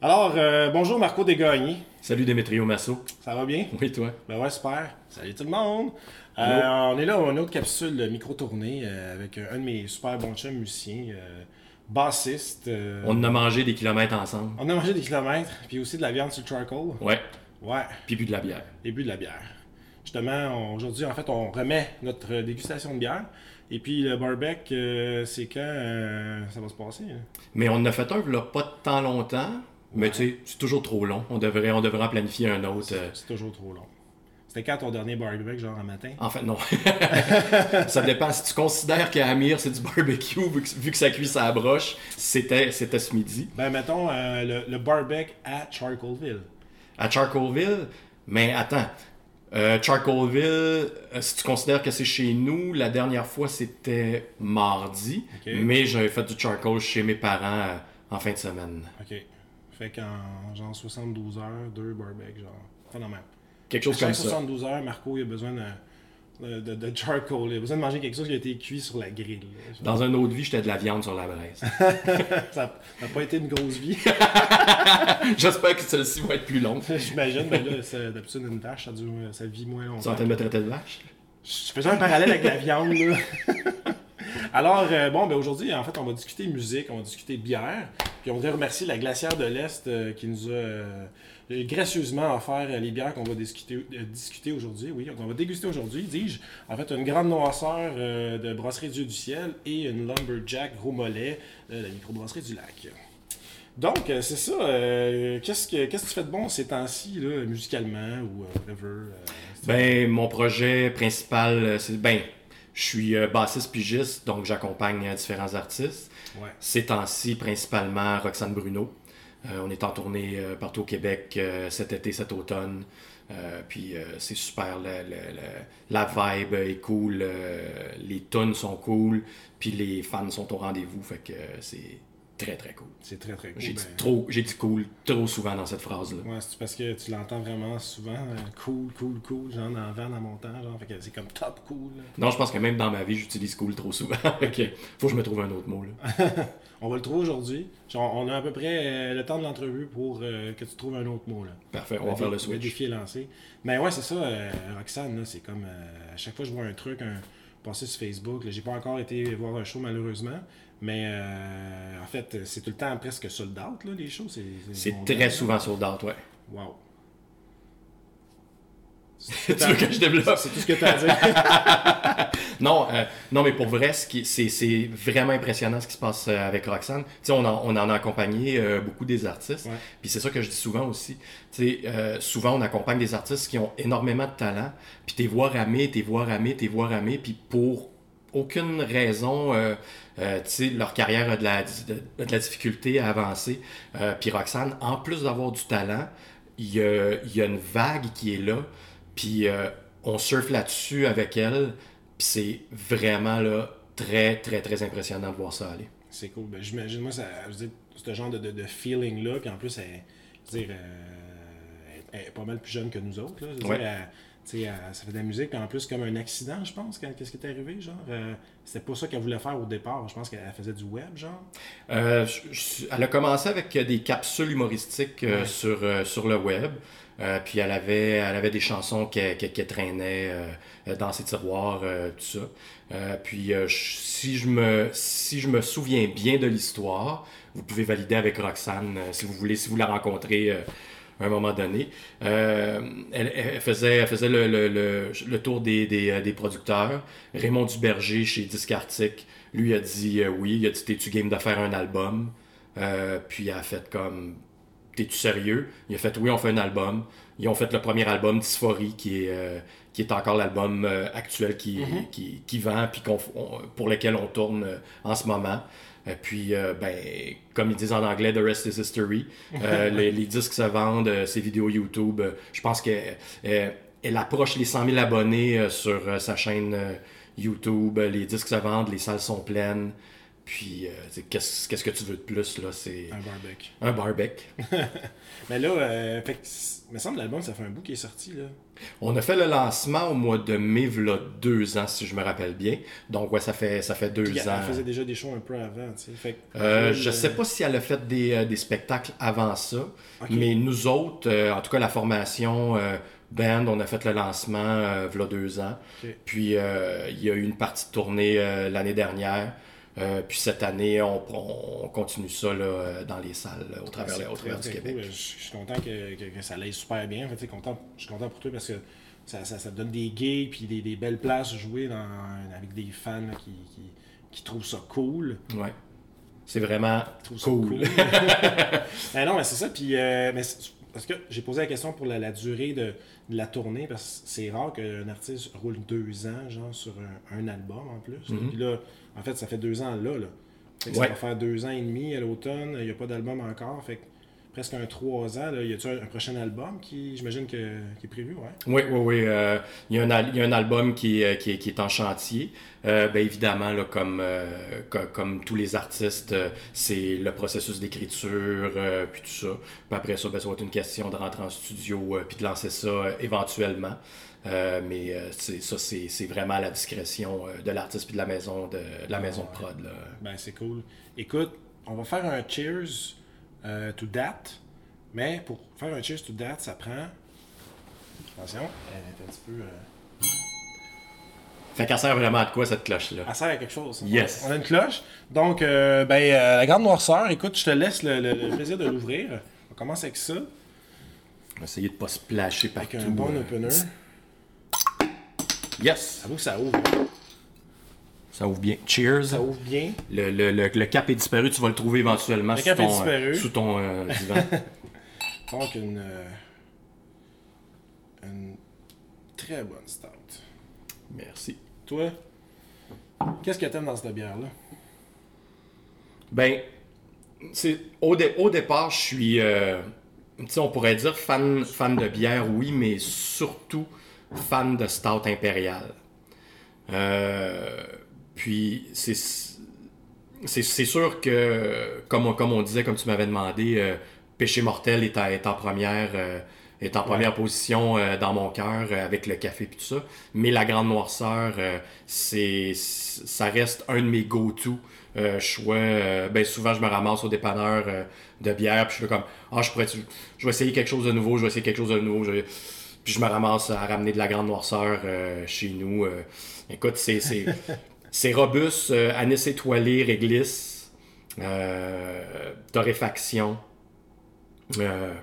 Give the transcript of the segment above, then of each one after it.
Alors, euh, bonjour Marco Desgagnés. Salut Démétrio Masso. Ça va bien? Oui, toi? Ben ouais, super. Salut tout le monde. Euh, on est là, on a une autre capsule de micro-tournée euh, avec un de mes super bons chums musiciens, bassiste. On a mangé des kilomètres ensemble. on a mangé des kilomètres, puis aussi de la viande sur le charcoal. Ouais. Ouais, Puis bu de la bière. et bu de la bière. Justement, aujourd'hui, en fait, on remet notre dégustation de bière. Et puis le barbecue, c'est quand ça va se passer? hein? Mais on en a fait un, là, pas de temps longtemps. Mais tu sais, c'est toujours trop long. On devrait, on devrait en planifier un autre. euh. C'est toujours trop long. C'était quand ton dernier barbecue, genre un matin? En fait, non. ça dépend. Si tu considères qu'à Amir, c'est du barbecue, vu que, vu que ça cuit sa broche, c'était, c'était ce midi. Ben, mettons euh, le, le barbecue à Charcoalville. À Charcoalville, mais attends. Euh, Charcoalville, euh, si tu considères que c'est chez nous, la dernière fois c'était mardi, Ok. mais j'avais fait du charcoal chez mes parents euh, en fin de semaine. OK. Fait qu'en genre 72 heures, deux barbecues, genre. Pas normal. Quelque chose comme ça. 72 heures, Marco, il a besoin de, de, de charcoal. Il a besoin de manger quelque chose qui a été cuit sur la grille. là. Dans une autre vie, j'étais de la viande sur la braise. Ça n'a pas été une grosse vie. J'espère que celle-ci va être plus longue. J'imagine, mais là, d'habitude, une vache, ça, dure, ça vit moins Tu es en longtemps. train de me traiter de vache? Je faisais un parallèle avec la viande, là. Alors, euh, bon, ben aujourd'hui, en fait, on va discuter musique, on va discuter bière. Puis on voudrait remercier la Glacière de l'Est euh, qui nous a euh, gracieusement offert les bières qu'on va discuter, aujourd'hui. Oui, on va déguster aujourd'hui, dis-je. En fait, une grande noirceur de Brasserie Dieu du Ciel et une Lumberjack Gros Mollet de la microbrasserie du Lac. Donc, c'est ça. qu'est-ce, que, qu'est-ce que tu fais de bon ces temps-ci, là, musicalement ou whatever? Ben, mon projet principal, c'est. Ben, je suis euh, bassiste pigiste, donc j'accompagne euh, différents artistes. Ouais. Ces temps-ci, principalement Roxane Bruno. Euh, on est en tournée euh, partout au Québec euh, cet été, cet automne. Puis c'est super, la vibe est cool, les tunes sont cool, puis les fans sont au rendez-vous, fait que c'est très très cool. C'est très très cool. J'ai dit Ben, trop, j'ai dit cool trop souvent dans cette phrase-là. Ouais, c'est parce que tu l'entends vraiment souvent. euh, cool, cool, cool, genre dans le vent, en montant, genre. Fait que c'est comme top cool. là. Non, je pense que même dans ma vie, j'utilise cool trop souvent. ok, faut que je me trouve un autre mot là. On va le trouver aujourd'hui. Genre, on a à peu près euh, le temps de l'entrevue pour euh, que tu trouves un autre mot. Là. Parfait, on va faire le switch. défi est lancé. Mais ouais, c'est ça, Roxane, c'est comme à chaque fois que je vois un truc un, passer sur Facebook, j'ai pas encore été voir un show malheureusement. Mais euh, en fait, c'est tout le temps presque sold out, là, les shows. C'est très souvent sold out, ouais. Wow. tu veux que je développe? C'est tout ce que tu as à dire. Non, euh, non, mais pour vrai, ce c'est c'est vraiment impressionnant ce qui se passe euh, avec Roxane. Tu sais, on, en- on en a accompagné euh, beaucoup des artistes. Ouais. Puis c'est ça que je dis souvent aussi. Tu sais, euh, souvent on accompagne des artistes qui ont énormément de talent. Puis t'es voir ramer, t'es voir ramer, t'es voir ramer. Puis pour aucune raison, euh, euh, leur carrière a de la, de, de la difficulté à avancer. Euh, puis Roxane, en plus d'avoir du talent, il y a, il y a une vague qui est là. Puis on surfe là-dessus avec elle. Puis c'est vraiment là, très, très, très impressionnant de voir ça aller. C'est cool. Ben, J'imagine, moi, ça, je dire, ce genre de, feeling-là, puis en plus, elle, je veux dire, elle- elle est pas mal plus jeune que nous autres. Là. Je veux Ouais. dire, elle- tu sais, elle- ça fait de la musique, puis en plus, comme un accident, je pense, qu'est-ce qui est arrivé, genre. euh, C'était pas ça qu'elle voulait faire au départ. Je pense qu'elle faisait du web, genre. Euh, je- je- elle a commencé avec euh, des capsules humoristiques euh, Ouais. sur, euh, sur le web. Euh, puis elle avait, elle avait des chansons qu'elle qu'elle- qu'elle traînait euh, dans ses tiroirs, euh, tout ça. Euh, puis euh, je- si, je me, si je me souviens bien de l'histoire, vous pouvez valider avec Roxane euh, si vous voulez, si vous la rencontrez euh, à un moment donné. Euh, elle, elle faisait, elle faisait le, le- le- le tour des, des, euh, des producteurs. Raymond Duberger chez Disque Arctic, lui a dit euh, oui, il a dit T'es-tu game de faire un album? Euh, Puis elle a fait comme T'es-tu sérieux? Il a fait oui, on fait un album. Ils ont fait le premier album, Dysphorie, qui est, qui est encore l'album actuel qui, qui, qui vend, puis on- pour lequel on tourne en ce moment. Euh, puis, euh, ben, comme ils disent en anglais, The rest is history. Euh, les, les disques se vendent, ses vidéos YouTube. je pense qu'elle elle approche les 100 000 abonnés sur sa chaîne YouTube. Les disques se vendent, les salles sont pleines. Puis, euh, qu'est-ce que tu veux de plus, là? C'est Un barbecue. un barbecue. Mais là, euh, fait que, me semble que l'album, ça fait un bout qui est sorti, là. On a fait le lancement au mois de mai, v'là deux ans, si je me rappelle bien. Donc, ouais, ça fait, ça fait deux Puis elle ans. faisait déjà des shows un peu avant, tu sais. Fait que, Euh, euh, je sais pas si elle a fait des, euh, des spectacles avant ça, mais nous autres, euh, en tout cas la formation euh, band, on a fait le lancement euh, v'là deux ans. Puis euh, il y a eu une partie de tournée euh, l'année dernière. Euh, puis cette année, on, on continue ça là, euh, dans les salles là, au travers, au du Québec. cool. Je, je suis content que, que- que ça aille super bien. En fait, content, je suis content pour toi parce que ça, ça, ça te donne des gigs puis des, des belles places jouer dans, avec des fans qui, qui, qui trouvent ça cool. Ouais. C'est vraiment trouvent ça cool. Ben non, mais c'est ça. Puis, euh, mais parce que j'ai posé la question pour la, la durée de, de la tournée parce que c'est rare qu'un artiste roule deux ans, genre, sur un, un album en plus. Mhm. Puis là, en fait, ça fait deux ans là. là. Fait que Ouais. Ça va faire deux ans et demi à l'automne. Il n'y a pas d'album encore. Fait que presque un trois ans. Là. Y a-tu un, un prochain album qui, j'imagine, que, qui est prévu? Ouais? Oui, oui, oui. euh, il, y a un, al- il y a un album qui est, qui est, qui est en chantier. Euh, ben évidemment, là, comme, euh, co- comme tous les artistes, euh, c'est le processus d'écriture, euh, puis tout ça. Puis après ça, ben, ça va être une question de rentrer en studio, euh, puis de lancer ça euh, éventuellement. Euh, mais euh, ça, c'est, vraiment à la discrétion euh, de l'artiste puis de la maison de, de la maison de prod. Là. Ben, c'est cool. Écoute, on va faire un cheers euh, to that. Mais pour faire un cheers to that, ça prend. Attention, elle est un petit peu. Fait qu'elle sert vraiment à quoi cette cloche-là? Elle sert à quelque chose. Yes. On a une cloche. Donc, euh, ben, euh, la grande noirceur, écoute, je te laisse le, le- le plaisir de l'ouvrir. On commence avec ça, On va essayer de pas se plasher avec partout. un bon euh. opener. Yes! Avoue que ça ouvre. Ça ouvre bien. Cheers! Ça ouvre bien. Le, le, le, le cap est disparu, tu vas le trouver éventuellement Le sous, cap est ton, disparu. euh, sous ton euh, divan. Donc, une. euh, une très bonne stout. Merci. Toi, qu'est-ce que t'aimes dans cette bière-là? Ben, au, dé- au départ, je suis, euh, on pourrait dire fan, fan de bière, oui, mais surtout fan de stout impérial. Euh, puis, c'est c'est c'est sûr que, comme on, comme on disait, comme tu m'avais demandé, euh, Péché mortel est, à- est en première, euh, est en première position euh, dans mon cœur avec le café et tout ça. Mais la grande noirceur, euh, c'est ça reste un de mes go-to euh, choix. Euh, ben souvent, je me ramasse au dépanneur euh, de bière, puis je suis là comme, ah, je pourrais, je vais essayer quelque chose de nouveau, je vais essayer quelque chose de nouveau. je- Puis je me ramasse à ramener de la grande noirceur euh, chez nous. euh. écoute, c'est c'est c'est robuste, euh, anis étoilé, réglisse, euh, torréfaction.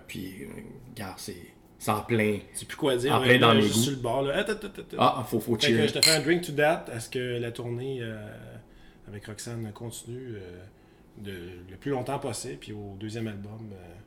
Puis, regarde, c'est c'est en plein. Sais plus quoi dire? En plein dans mes goûts. sur le bord, là. Ah, faut, faut je te fais un drink to that. Est-ce que la tournée avec Roxane continue de, le plus longtemps possible? Puis au deuxième album, c'est.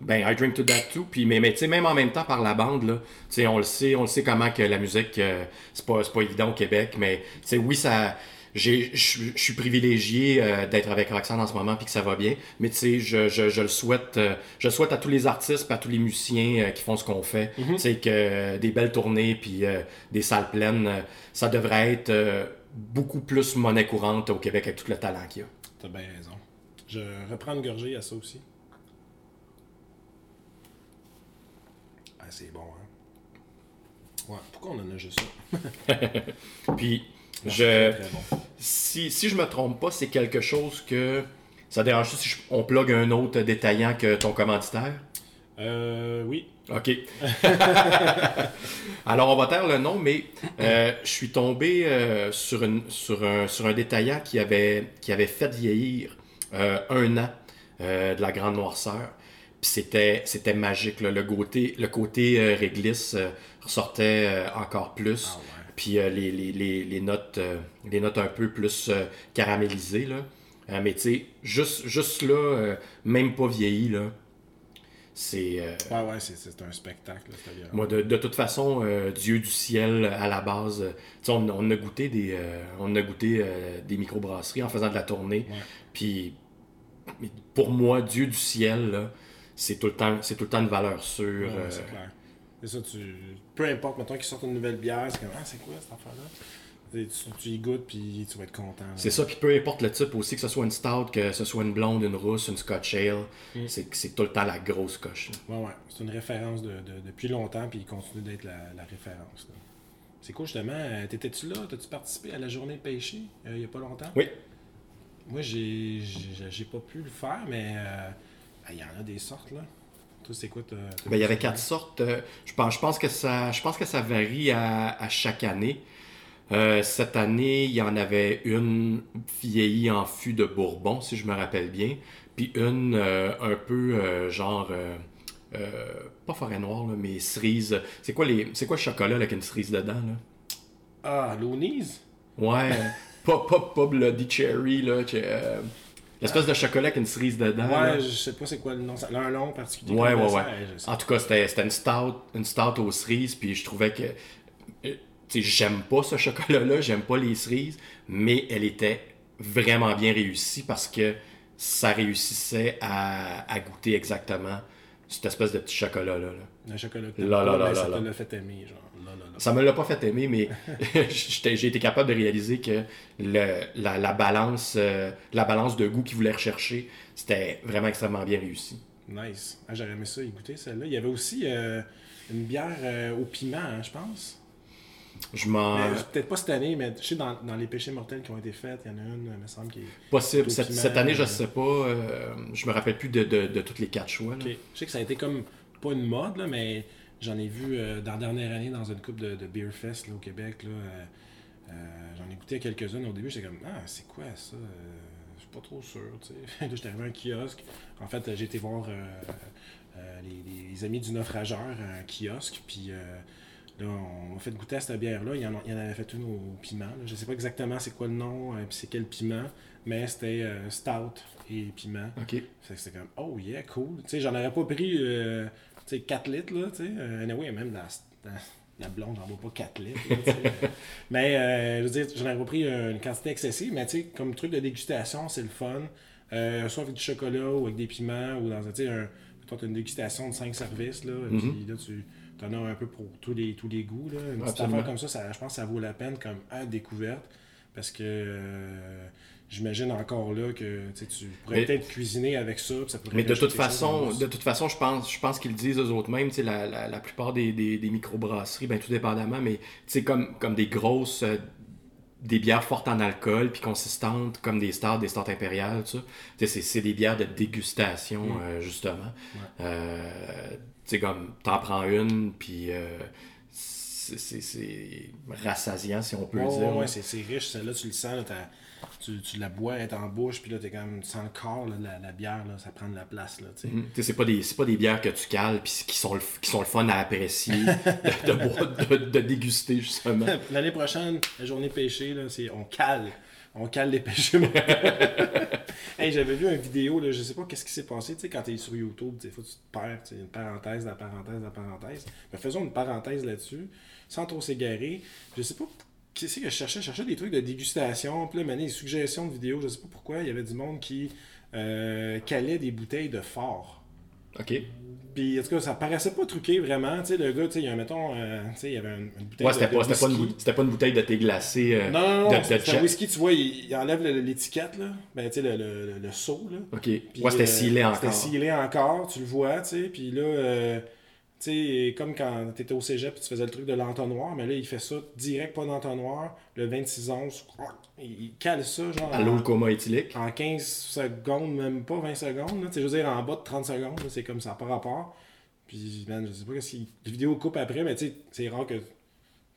Ben, I drink to that too. Puis, mais, mais tu sais, même en même temps, par la bande, là, tu sais, on le sait, on le sait comment que la musique, euh, c'est pas, pas évident au Québec, mais tu sais, oui, ça. j'ai- Je suis privilégié euh, d'être avec Roxane en ce moment puis que ça va bien, mais tu sais, je, je, je le souhaite, euh, je souhaite à tous les artistes à tous les musiciens euh, qui font ce qu'on fait. Tu sais, que des belles tournées puis des salles pleines, ça devrait être beaucoup plus monnaie courante au Québec avec tout le talent qu'il y a. T'as bien raison. Je reprends une gorgée à ça aussi. Ah, c'est bon, hein? Ouais, pourquoi on en a juste ça? Puis, C'est je. bon. Si, si je me trompe pas, c'est quelque chose que. Ça dérange si je- on plug un autre détaillant que ton commanditaire? Euh, oui. OK. Alors, on va taire le nom, mais euh, je suis tombé euh, sur, une, sur, un, sur un détaillant qui avait, qui avait fait vieillir euh, un an de la grande noirceur. C'était, c'était magique. là. Le côté, le côté euh, réglisse euh, ressortait euh, encore plus. Ah ouais. Puis les, les, les, les notes, les notes un peu plus caramélisées. Là. Mais tu sais, juste, juste là, même pas vieilli, là, c'est... euh, Ouais, ouais, c'est, c'est un spectacle, là, moi, de, de toute façon, Dieu du ciel, à la base, tu sais, on, on a goûté des, on a goûté des microbrasseries en faisant de la tournée. Ouais. Puis, pour moi, Dieu du ciel, là, c'est tout le temps, c'est tout le temps une valeur sûre. Ouais, euh, c'est clair. C'est ça, tu... peu importe, mettons qu'ils sortent une nouvelle bière, c'est comme, ah, c'est quoi cette affaire-là? Tu, tu y goûtes, puis tu vas être content. C'est ça, puis peu importe le type aussi, que ce soit une stout, que ce soit une blonde, une rousse, une scotch ale, Mm. c'est c'est tout le temps la grosse coche. Ouais, ouais. C'est une référence de, de- depuis longtemps, puis il continue d'être la, la référence. C'est cool, justement. Euh, T'étais-tu là? T'as-tu participé à la journée pêchée euh, il y a pas longtemps? Oui. Moi, j'ai pas pu le faire, mais euh, il y en a des sortes, là. Toi, c'est quoi? Ben, il y avait quatre sortes. euh, je, pense, je, pense que ça, je pense que ça varie à, à chaque année. Euh, cette année, il y en avait une vieillie en fût de Bourbon, si je me rappelle bien. Puis une euh, un peu euh, genre. pas forêt noire, là, mais cerise. C'est quoi, les, c'est quoi le chocolat avec une cerise dedans? Là? Ah, l'Onise? Ouais, pas, pas, pas Bloody Cherry, là. que, l'espèce de chocolat avec une cerise dedans. là. Ouais, je sais pas c'est quoi le nom. Ça a un nom particulier. Ouais, ouais, ouais. En tout cas, c'était une stout, une stout aux cerises, puis je trouvais que. euh, Tu sais, j'aime pas ce chocolat-là, j'aime pas les cerises, mais elle était vraiment bien réussie parce que ça réussissait à, à goûter exactement cette espèce de petit chocolat-là. là. Le chocolat Là, là, là, là, ça te l'a fait aimer, genre. Là, là. Ça me l'a pas fait aimer, mais j'ai été capable de réaliser que le- la, la balance, euh, la balance de goût qu'il voulait rechercher, c'était vraiment extrêmement bien réussi. Nice. Ah, J'aurais aimé ça, y goûter celle-là. Il y avait aussi euh, une bière euh, au piment, hein, je pense. Je m'en. Peut-être pas cette année, mais je sais, dans, dans les péchés mortels qui ont été faits, il y en a une, il me semble, qui est. Possible. Cette, piment, cette année, je euh, sais pas. je me rappelle plus de, de, de toutes les quatre choix. Je sais que ça a été comme, pas une mode, là, mais j'en ai vu euh, dans la dernière année dans une coupe de, de Beer Fest là, au Québec. Là, euh, euh, j'en ai goûté à quelques-unes au début. J'étais comme, ah, c'est quoi ça Euh, Je suis pas trop sûr. tu sais. là, j'étais arrivé à un kiosque. En fait, j'ai été voir les, les amis du naufrageur à un kiosque. Puis là, on m'a fait goûter à cette bière-là. Il y en, en avait fait une au piment. là. Je sais pas exactement c'est quoi le nom, puis c'est quel piment, mais c'était euh, stout et piment. Ok. C'était comme, oh yeah, cool. Tu sais, j'en aurais pas pris, euh, tu sais, 4 litres, là, tu sais. Euh, anyway, même dans, dans la blonde, j'en bois pas 4 litres, là, mais, euh, je veux dire, j'en aurais pas pris une quantité excessive, mais tu sais, comme truc de dégustation, c'est le fun. Euh, soit avec du chocolat ou avec des piments ou dans, tu sais, un, toi, une dégustation de 5 services, là, et Mhm. puis là, tu en as un peu pour tous les, tous les goûts, là. Une petite affaire comme ça, ça, je pense que ça vaut la peine comme à découverte, parce que... J'imagine encore là que tu pourrais peut-être cuisiner avec ça. ça pourrait Mais de toute façon, de toute façon, je pense, je pense qu'ils le disent eux autres mêmes. La, la, la plupart des, des, des microbrasseries, ben tout dépendamment, mais comme, comme des grosses, euh, des bières fortes en alcool puis consistantes, comme des stars, des stars impériales, tout ça. C'est, des bières de dégustation Mm. euh, justement. Euh, tu sais, comme t'en prends une puis euh, c'est, rassasiant si on peut dire. ouais, c'est riche, celle-là, tu le sens, là, tu, tu la bois, elle est en bouche, puis là, t'es comme, tu sens le corps, là, la, la bière, là, ça prend de la place, là, tu sais. Sais, C'est pas des pas des bières que tu cales puis qui sont le, qui sont le fun à apprécier de, de boire- de- de déguster justement. L'année prochaine, la journée pêchée, là, c'est on cale. On cale les pêchés. hey, j'avais vu une vidéo, là, je sais pas qu'est-ce qui s'est passé, tu sais, quand t'es sur YouTube, des fois tu te perds, tu sais, une parenthèse, la parenthèse, la parenthèse. Mais faisons une parenthèse là-dessus, sans trop s'égarer. Je sais pas qu'est-ce que je cherchais, je cherchais des trucs de dégustation, puis là, maintenant, des suggestions de vidéos, je sais pas pourquoi, il y avait du monde qui euh, calait des bouteilles de fort. OK. Puis en tout cas, ça paraissait pas truqué vraiment. Tu sais, le gars, tu sais, il y a, mettons, euh, tu sais, il y avait une, une bouteille Ouais, de, c'était de pas, c'était pas, une, whisky. c'était pas une bouteille de thé glacé. euh, Non, non, non, un whisky, tu vois, il, il enlève l'étiquette, là. Ben, tu sais, le, le, le, le seau, là. OK. Puis, ouais, c'était euh, scellé encore. C'était scellé encore, tu le vois, tu sais. Puis là, euh, sais, comme quand t'étais au cégep tu faisais le truc de l'entonnoir, mais là, il fait ça direct, pas d'entonnoir. Le 26 11 il cale ça, genre. À l'eau, le en, coma éthylique. en 15 secondes, même pas 20 secondes. Tu sais, je veux dire, en bas de 30 secondes, c'est comme ça, par rapport. Puis, man, je sais pas qu'il. Les vidéos coupent après, mais tu sais, c'est rare que.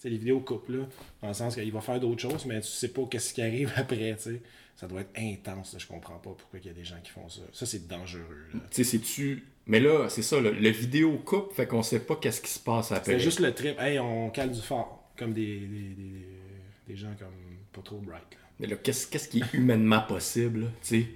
Tu les vidéos coupent, là. Dans le sens qu'il va faire d'autres choses, mais tu sais pas qu'est-ce qui arrive après, tu sais. Ça doit être intense, là. Je comprends pas pourquoi il y a des gens qui font ça. Ça, c'est dangereux. Tu sais, c'est-tu. Mais là, c'est ça, le, le vidéo coupe, fait qu'on sait pas qu'est-ce qui se passe après. C'est juste le trip. Hey, on cale du fort. Comme des, des, des, des gens comme pas trop bright, là. Mais là, qu'est-ce, qu'est-ce qui est humainement possible, tu sais?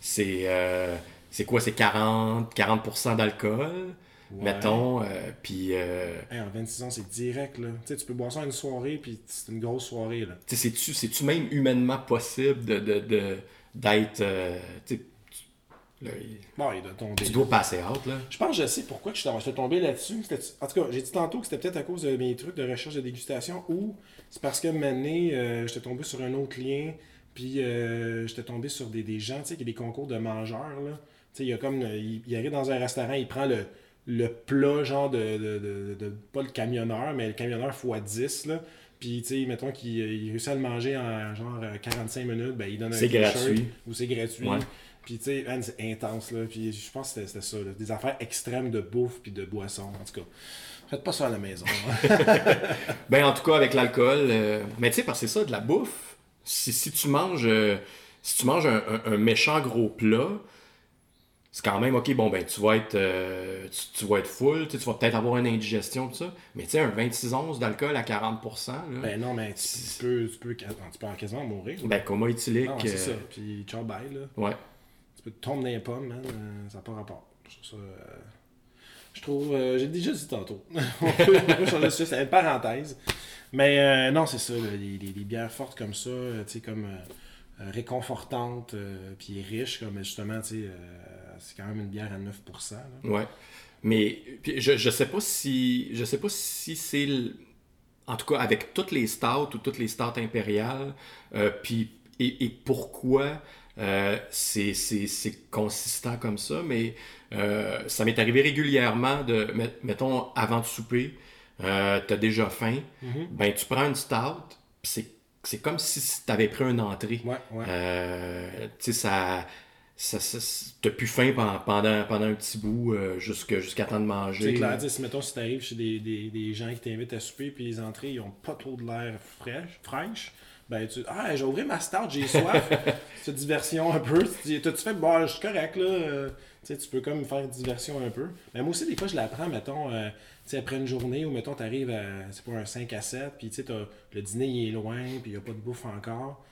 C'est. euh, c'est quoi? C'est 40, 40% d'alcool, Ouais. mettons, euh, puis. euh, Hey, en 26 ans, c'est direct, là. Tu sais, tu peux boire ça une soirée, puis c'est une grosse soirée, là. Tu sais, c'est-tu, c'est-tu même humainement possible de, de, de- d'être. euh, Bon, il doit tomber. tu dois passer out, là. Je pense que je sais pourquoi que je suis tombé là-dessus. En tout cas, j'ai dit tantôt que c'était peut-être à cause de mes trucs de recherche de dégustation ou c'est parce que maintenant, euh, j'étais tombé sur un autre lien, puis euh, j'étais tombé sur des, des gens, tu sais, qui ont des concours de mangeurs, là. Tu sais, il y a comme, il, il arrive dans un restaurant, il prend le, le plat, genre de, de, de- de- pas le camionneur, mais le camionneur x10, là. Puis, tu sais, mettons qu'il il réussit à le manger en genre euh, 45 minutes, ben il donne un C'est gratuit. Ou c'est gratuit. Ouais. Puis, tu sais, c'est intense, là. Puis, je pense que c'était- ça, là. Des affaires extrêmes de bouffe puis de boisson, en tout cas. Faites pas ça à la maison. hein. Ben, en tout cas, avec l'alcool. euh, Mais tu sais, parce que c'est ça, de la bouffe. Si, si tu manges, euh, si tu manges un, un- un méchant gros plat, c'est quand même, ok, bon, ben, tu vas être, euh, tu, tu vas être full, tu vas peut-être avoir une indigestion, tout ça. Mais tu sais, un 26 onces d'alcool à 40%, là, ben, ben non, mais tu, tu peux, tu, peux, tu peux quasiment mourir. coma éthylique. Non, c'est euh, ça. Puis, ciao, bye, là. Ouais. Tu peux te tomber dans les pommes, man. euh, ça n'a pas rapport. Je trouve ça. euh, Je trouve. J'ai déjà dit tantôt. on peut c'est une parenthèse. Mais euh, non, c'est ça. les, les- les bières fortes comme ça, tu sais, comme réconfortantes, puis riches, comme justement, tu sais, c'est quand même une bière à 9%. là. Ouais. Mais puis je, je sais pas si je sais pas si c'est le- en tout cas avec toutes les stouts ou toutes les stouts impériales euh, puis et, et pourquoi euh, c'est consistant comme ça mais euh, ça m'est arrivé régulièrement de met- mettons avant de souper t'as déjà faim Mhm. ben tu prends une stout c'est c'est comme si t'avais pris une entrée Ouais, ouais. tu sais, ça. Ça, ça- T'as plus faim pendant, pendant, pendant un petit bout euh, jusqu'à temps de manger. C'est clair, tu si mettons, si t'arrives chez des, des, des gens qui t'invitent à souper, puis les entrées, ils ont pas trop de l'air fraîche, fraîche, ben tu ah, j'ai ouvert ma start, j'ai soif. c'est diversion un peu. Tu dis, t'as-tu fait, bon, je suis correct, là. euh, tu sais, tu peux comme faire diversion un peu. Mais moi aussi, des fois, je la prends, mettons, euh, tu sais, après une journée, ou mettons, t'arrives à, c'est pas un 5 à 7, puis tu sais, le dîner, il est loin, puis il y a pas de bouffe encore.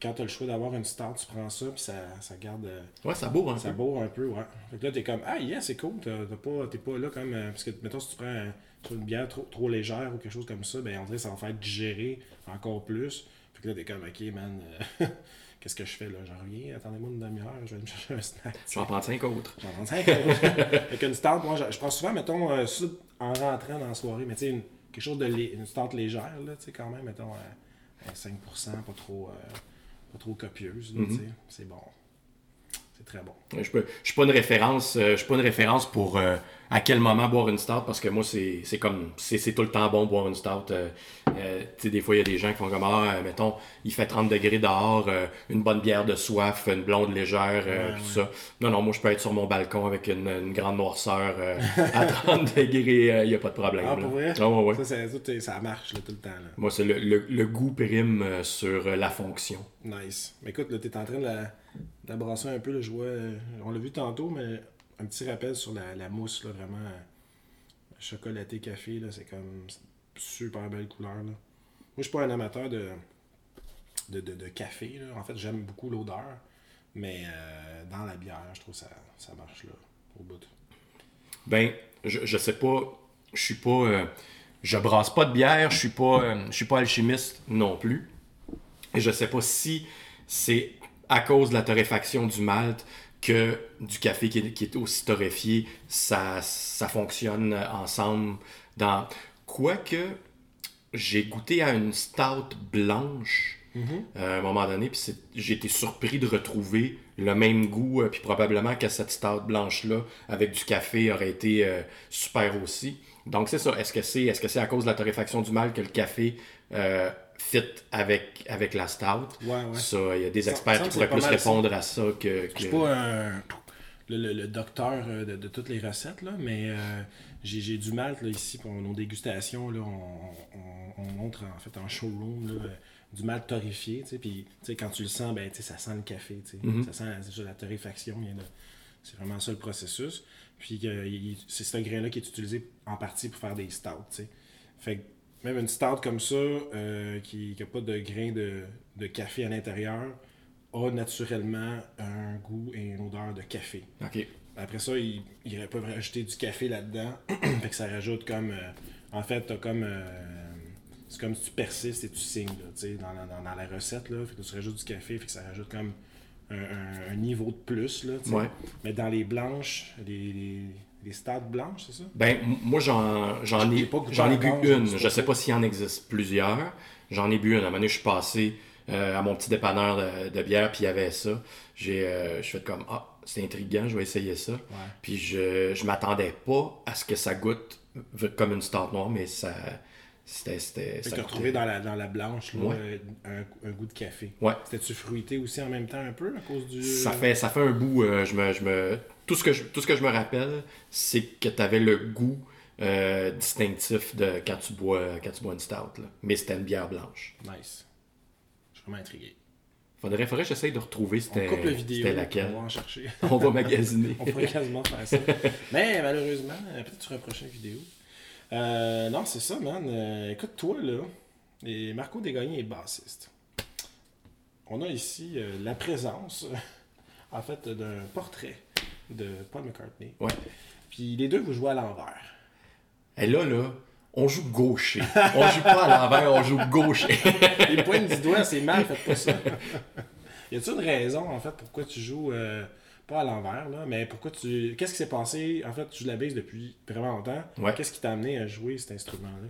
Quand t'as le choix d'avoir une start, tu prends ça, puis ça, ça garde. euh, Ouais, ça bourre un ça peu. bourre un peu, ouais. Fait que là, t'es comme, ah, yeah, c'est cool. T'as pas, t'es pas là comme. euh, parce que, mettons, si tu prends une bière trop, trop légère ou quelque chose comme ça, ben, on dirait que ça va faire digérer encore plus. Fait que là, t'es comme, ok, man, euh, qu'est-ce que je fais là? J'en reviens, attendez-moi une demi-heure, je vais aller me chercher un snack. Je vais en prendre cinq autres. J'en prends 5 Avec une start, moi, je, prends souvent, mettons, euh, ça en rentrant dans la soirée, mais tu sais, quelque chose de une start légère, là, tu sais, quand même, mettons, à, à 5%, pas trop, euh, pas trop copieuse, sais. C'est bon. C'est très bon. Je peux- je suis pas une référence, euh, je suis pas une référence pour euh, à quel moment boire une stout parce que moi c'est c'est comme c'est tout le temps bon boire une stout. euh, euh, tu sais des fois il y a des gens qui font comme ah euh, mettons il fait 30 degrés dehors, une bonne bière de soif, une blonde légère, Ouais, tout ouais. ça. Non non moi je peux être sur mon balcon avec une, une grande noirceur à 30 degrés, il y a pas de problème. Ah, là. pour vrai? Ah, ouais. Ça, tout ça marche là, tout le temps. Là. Moi c'est le, le, le goût prime sur la fonction. Nice. Mais écoute, là, t'es en train de la, de la brasser un peu. Là, je vois, euh, on l'a vu tantôt, mais un petit rappel sur la, mousse, là, vraiment euh, chocolaté café. C'est comme super belle couleur. Là. Moi, je suis pas un amateur de, de, de, café. Là. En fait, j'aime beaucoup l'odeur. Mais euh, dans la bière, je trouve ça, ça marche là, au bout. Ben, je, je sais pas, je suis pas, je brasse pas de bière, je suis pas, je suis pas alchimiste non plus. Et je sais pas si c'est à cause de la torréfaction du malt que du café qui est, qui est aussi torréfié, ça, ça fonctionne ensemble dans. Quoique, j'ai goûté à une stout blanche euh, à un moment donné, puis j'ai été surpris de retrouver le même goût, euh, puis probablement que cette stout blanche-là, avec du café, aurait été euh, super aussi. Donc c'est ça. Est-ce que c'est est -ce c'est à cause de la torréfaction du malt que le café fit avec, avec la stout? Ouais, ouais. Ça, il y a des experts ça qui pourraient plus mal ça. répondre à ça que... Je que- suis pas un- le, le- le docteur euh, de, de toutes les recettes, là, mais euh, j'ai j'ai du malt là, ici pour nos dégustations. Là, on, on- on montre en fait en showroom là, euh, du malt torréfié. tu sais, Puis tu sais, quand tu le sens, ben, ça sent le café. tu sais. Mhm. Ça sent ça, la torréfaction. il y a le- C'est vraiment ça le processus. Puis euh, c'est ce grain-là qui est utilisé en partie pour faire des stouts. tu sais. Fait que même une stout comme ça, euh, qui n'a pas de grain de, de café à l'intérieur, a naturellement un goût et une odeur de café. Ok. Après ça, ils, ils peuvent rajouter du café là-dedans. fait que ça rajoute comme. euh, en fait, t'as comme. euh, c'est comme si tu persistes et tu signes là, tu sais, dans, la, dans, dans la recette. Là, fait que tu rajoutes du café, fait que ça rajoute comme un, un- un niveau de plus, là. Ouais. Mais dans les blanches, les, les, les stades blanches, c'est ça? Ben, moi, j'en, ai, j'en ai bu une. Je pas sais pas s'il en existe plusieurs. J'en ai bu une. À un moment donné, je suis passé euh, à mon petit dépanneur de, de bière, puis il y avait ça. J'ai, euh, je fais comme, ah, c'est intriguant, je vais essayer ça. Puis je, je m'attendais pas à ce que ça goûte comme une stout noire, mais ça, c'était, tu as retrouvé dans la, dans la blanche là, Ouais. euh, un, un goût de café. Ouais. C'était-tu fruité aussi en même temps un peu à cause du. Ça fait, ça fait un bout, euh, je me, je me, tout, ce que je, tout ce que je me rappelle, c'est que tu avais le goût euh, distinctif de quand tu bois, quand tu bois une stout. Là. Mais c'était une bière blanche. Nice. Je suis vraiment intrigué. Faudrait, faudrait que j'essaye de retrouver c'était, coupe la vidéo. c'était On laquelle. va en chercher. On va magasiner. On pourrait quasiment faire ça. Mais malheureusement, peut-être sur une prochaine vidéo. Euh, non, c'est ça, man. Euh, écoute, toi, là, et Marco Desgagnés est bassiste. On a ici euh, la présence, en fait, d'un portrait de Paul McCartney. Ouais. Puis les deux, vous jouez à l'envers. Et là, là, on joue gaucher. On joue pas à l'envers, on joue gaucher. Les pointes du doigt, c'est mal, faites pas ça. y a-t-il une raison, en fait, pourquoi tu joues euh, pas à l'envers, là, mais pourquoi tu. Qu'est-ce qui s'est passé? En fait, tu joues de la bass depuis vraiment longtemps. Ouais. Qu'est-ce qui t'a amené à jouer cet instrument-là?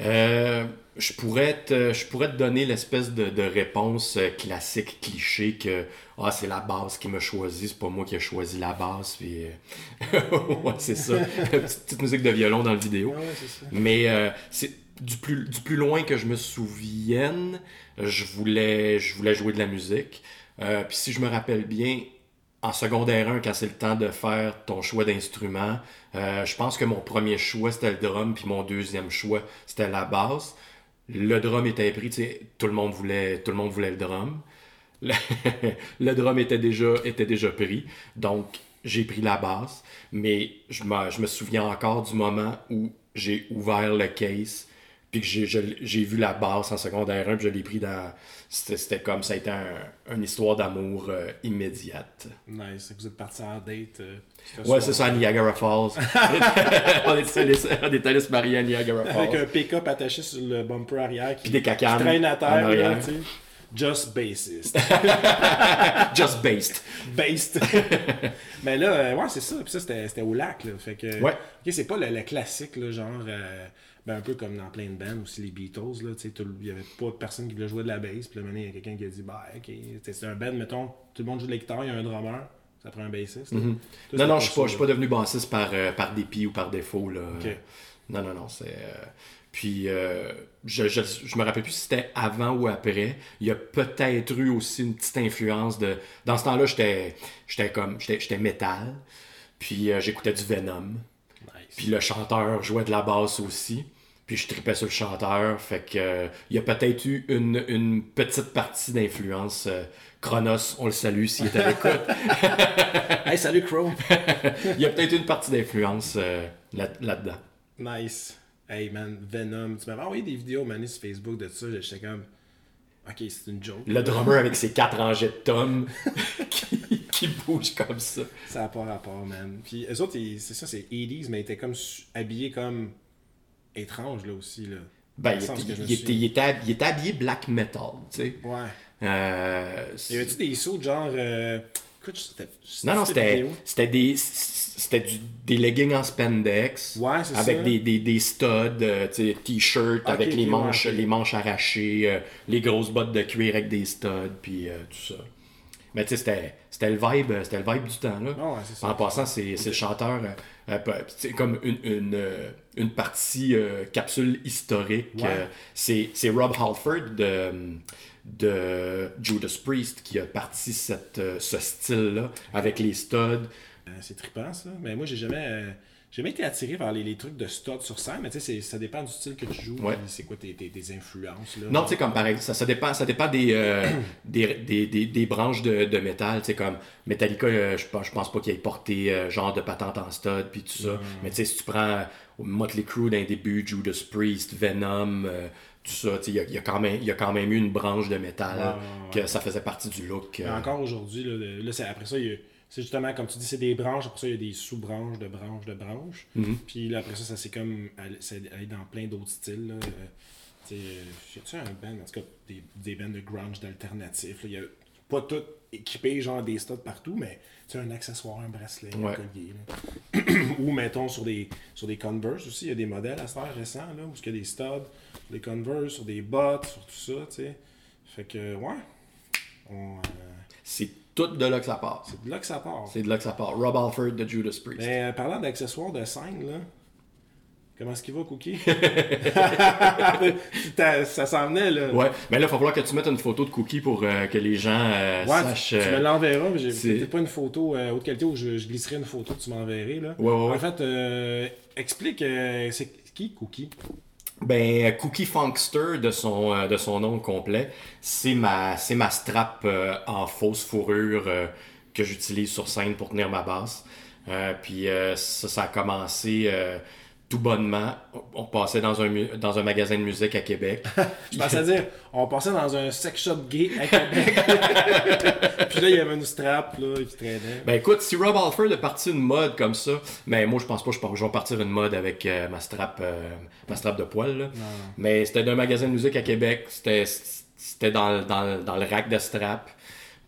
Euh, je, pourrais te, je pourrais te donner l'espèce de, de réponse euh, classique, cliché, que ah, c'est la basse qui m'a choisi, c'est pas moi qui ai choisi la basse. Puis, euh, ouais, c'est ça. petite, petite musique de violon dans la vidéo. Ouais, ça. Mais euh, c'est du plus, du plus loin que je me souvienne, je voulais, je voulais jouer de la musique. Euh, puis si je me rappelle bien, en secondaire 1, quand c'est le temps de faire ton choix d'instrument, euh, je pense que mon premier choix c'était le drum, puis mon deuxième choix c'était la basse. Le drum était pris, tout le monde voulait, tout le monde voulait le drum. Le, drum était déjà, déjà pris, donc j'ai pris la basse. Mais je me, je me souviens encore du moment où j'ai ouvert le case, puis que j'ai, vu la basse en secondaire 1, puis je l'ai pris dans. C'était, comme ça a été un- une histoire d'amour euh, immédiate. Nice. Vous êtes parti en date. euh, ce Ouais, c'est ça, à Niagara Falls. on était allés on allés se marier à Niagara Avec Falls. un pick-up attaché sur le bumper arrière qui, Puis des cacanes qui traîne à terre. là, tu sais. Just bassist. Just based. Based. Mais là, euh, ouais, c'est ça. Puis ça, c'était c'était au lac. Là. Fait que, Ouais. ok, c'est pas le, le classique, là, genre. euh, ben, un peu comme dans plein de bands aussi, les Beatles. Là, il y avait pas de personne qui voulait jouer de la bass. Puis là, il y a quelqu'un qui a dit, bah, ok, c'est un band, mettons, tout le monde joue de la guitare, il y a un drummer, ça prend un bassiste. Mhm. Non, non, je suis ça, pas, je suis pas devenu bassiste par, euh, par dépit ou par défaut. Là. Non, non, non. C'est, euh, Puis, euh, je, je, je me rappelle plus si c'était avant ou après. Il y a peut-être eu aussi une petite influence de. Dans ce temps-là, j'étais, j'étais comme. J'étais, j'étais métal. Puis, euh, j'écoutais du Venom. Nice. Puis, le chanteur jouait de la basse aussi. Puis, je tripais sur le chanteur. Fait que. euh, il y a peut-être eu une, une petite partie d'influence. euh, Chronos, on le salue s'il est à l'écoute. Hey, salut Crow! Il y a peut-être une partie d'influence euh, là- là-dedans. nice. Hey man, Venom. Tu m'avais envoyé des vidéos mané sur Facebook de ça. J'étais comme. Ok, c'est une joke. Le drummer avec ses quatre rangées de tomes qui, qui bouge comme ça. Ça n'a pas rapport, man. Puis eux autres, ils- c'est ça, c'est 80s, mais ils étaient comme habillés comme étranges là aussi. Là. Ben, il était, il était- il était hab- il était habillé black metal, tu sais. Ouais. Euh, Y avait-tu des sauts genre. euh, Écoute, non, non, c'était c'était des, c'était du- des leggings en spandex. Ouais, c'est Avec ça. des, des, des studs, euh, tu sais, t-shirt, Ok, avec les, manches, ouais, les manches arrachées, euh, les grosses bottes de cuir avec des studs, puis tout ça. Mais tu sais, c'était- le vibe, euh, c'était le vibe du temps, là. Ah ouais, c'est ça. En passant, c'est le chanteur, euh, euh, c'est comme une, une, une partie euh, capsule historique. Ouais. euh, c'est Rob Halford de, de Judas Priest qui a parti cette, ce style-là avec les studs. C'est trippant ça. Mais moi, j'ai jamais. J'ai jamais été attiré par les, les trucs de stud sur scène, mais tu sais, ça dépend du style que tu joues. Ouais. C'est quoi tes, tes, tes influences là. Non, tu sais, comme par exemple, ça, ça dépend, ça dépend des, euh, des, des, des, des branches de, de métal. Tu sais, comme Metallica, euh, je, pense- je pense pas qu'il ait porté euh, genre de patente en stud puis tout ça. Mais tu sais, si tu prends Motley Crue d'un début, Judas Priest, Venom, tout ça, tu sais, il y a, y a quand même- y a quand même eu une branche de métal Ouais, ouais, ouais. que ça faisait partie du look. Encore aujourd'hui, là, là, c'est- après ça, il y a- c'est justement, comme tu dis, c'est des branches. Après ça, il y a des sous-branches de branches de branches. Mhm. Puis là, après ça, ça c'est comme aller, dans plein d'autres styles. Là. Euh, tu sais, euh, y a-tu un band, en tout cas, des, des bands de grunge d'alternatif. là, Il y a pas tout équipé, genre des studs partout, mais tu sais, un accessoire, un bracelet, un collier. là. Ou mettons sur des, sur des Converse aussi, il y a des modèles à ce faire récents, là, où il y a des studs, sur des Converse, sur des bottes, sur tout ça, tu sais. Fait que, ouais. On, euh, C'est tout de là que ça part. c'est de là que ça part. C'est de là que ça part. Rob Alford de Judas Priest. Mais euh, parlant d'accessoires de scène, là, comment est-ce qu'il va, Cookie? Ça s'en venait, là. Ouais, mais là, il va falloir que tu mettes une photo de Cookie pour euh, que les gens euh, Ouais, sachent. tu, tu me l'enverras, mais j'ai c'est- peut-être pas une photo haute qualité où je, je glisserai une photo que tu m'enverrais. Là. Ouais, ouais. En fait, explique, c'est qui Cookie? Ben, Cookie Funkster, de son, euh, de son nom complet, c'est ma, ma strap euh, en fausse fourrure euh, que j'utilise sur scène pour tenir ma basse. Euh, puis ça, ça a commencé tout bonnement. On- passait dans un, dans un magasin de musique à Québec. Je pensais dire, on passait dans un sex shop gay à Québec. Puis là, il y avait une strap là, qui traînait. Ben écoute, si Rob Alford est parti une mode comme ça, mais moi je pense pas que je vais partir une mode avec euh, ma strap euh, ma strap de poil. là. Mais c'était d'un magasin de musique à Québec, c'était c'était dans, dans, dans le rack de strap.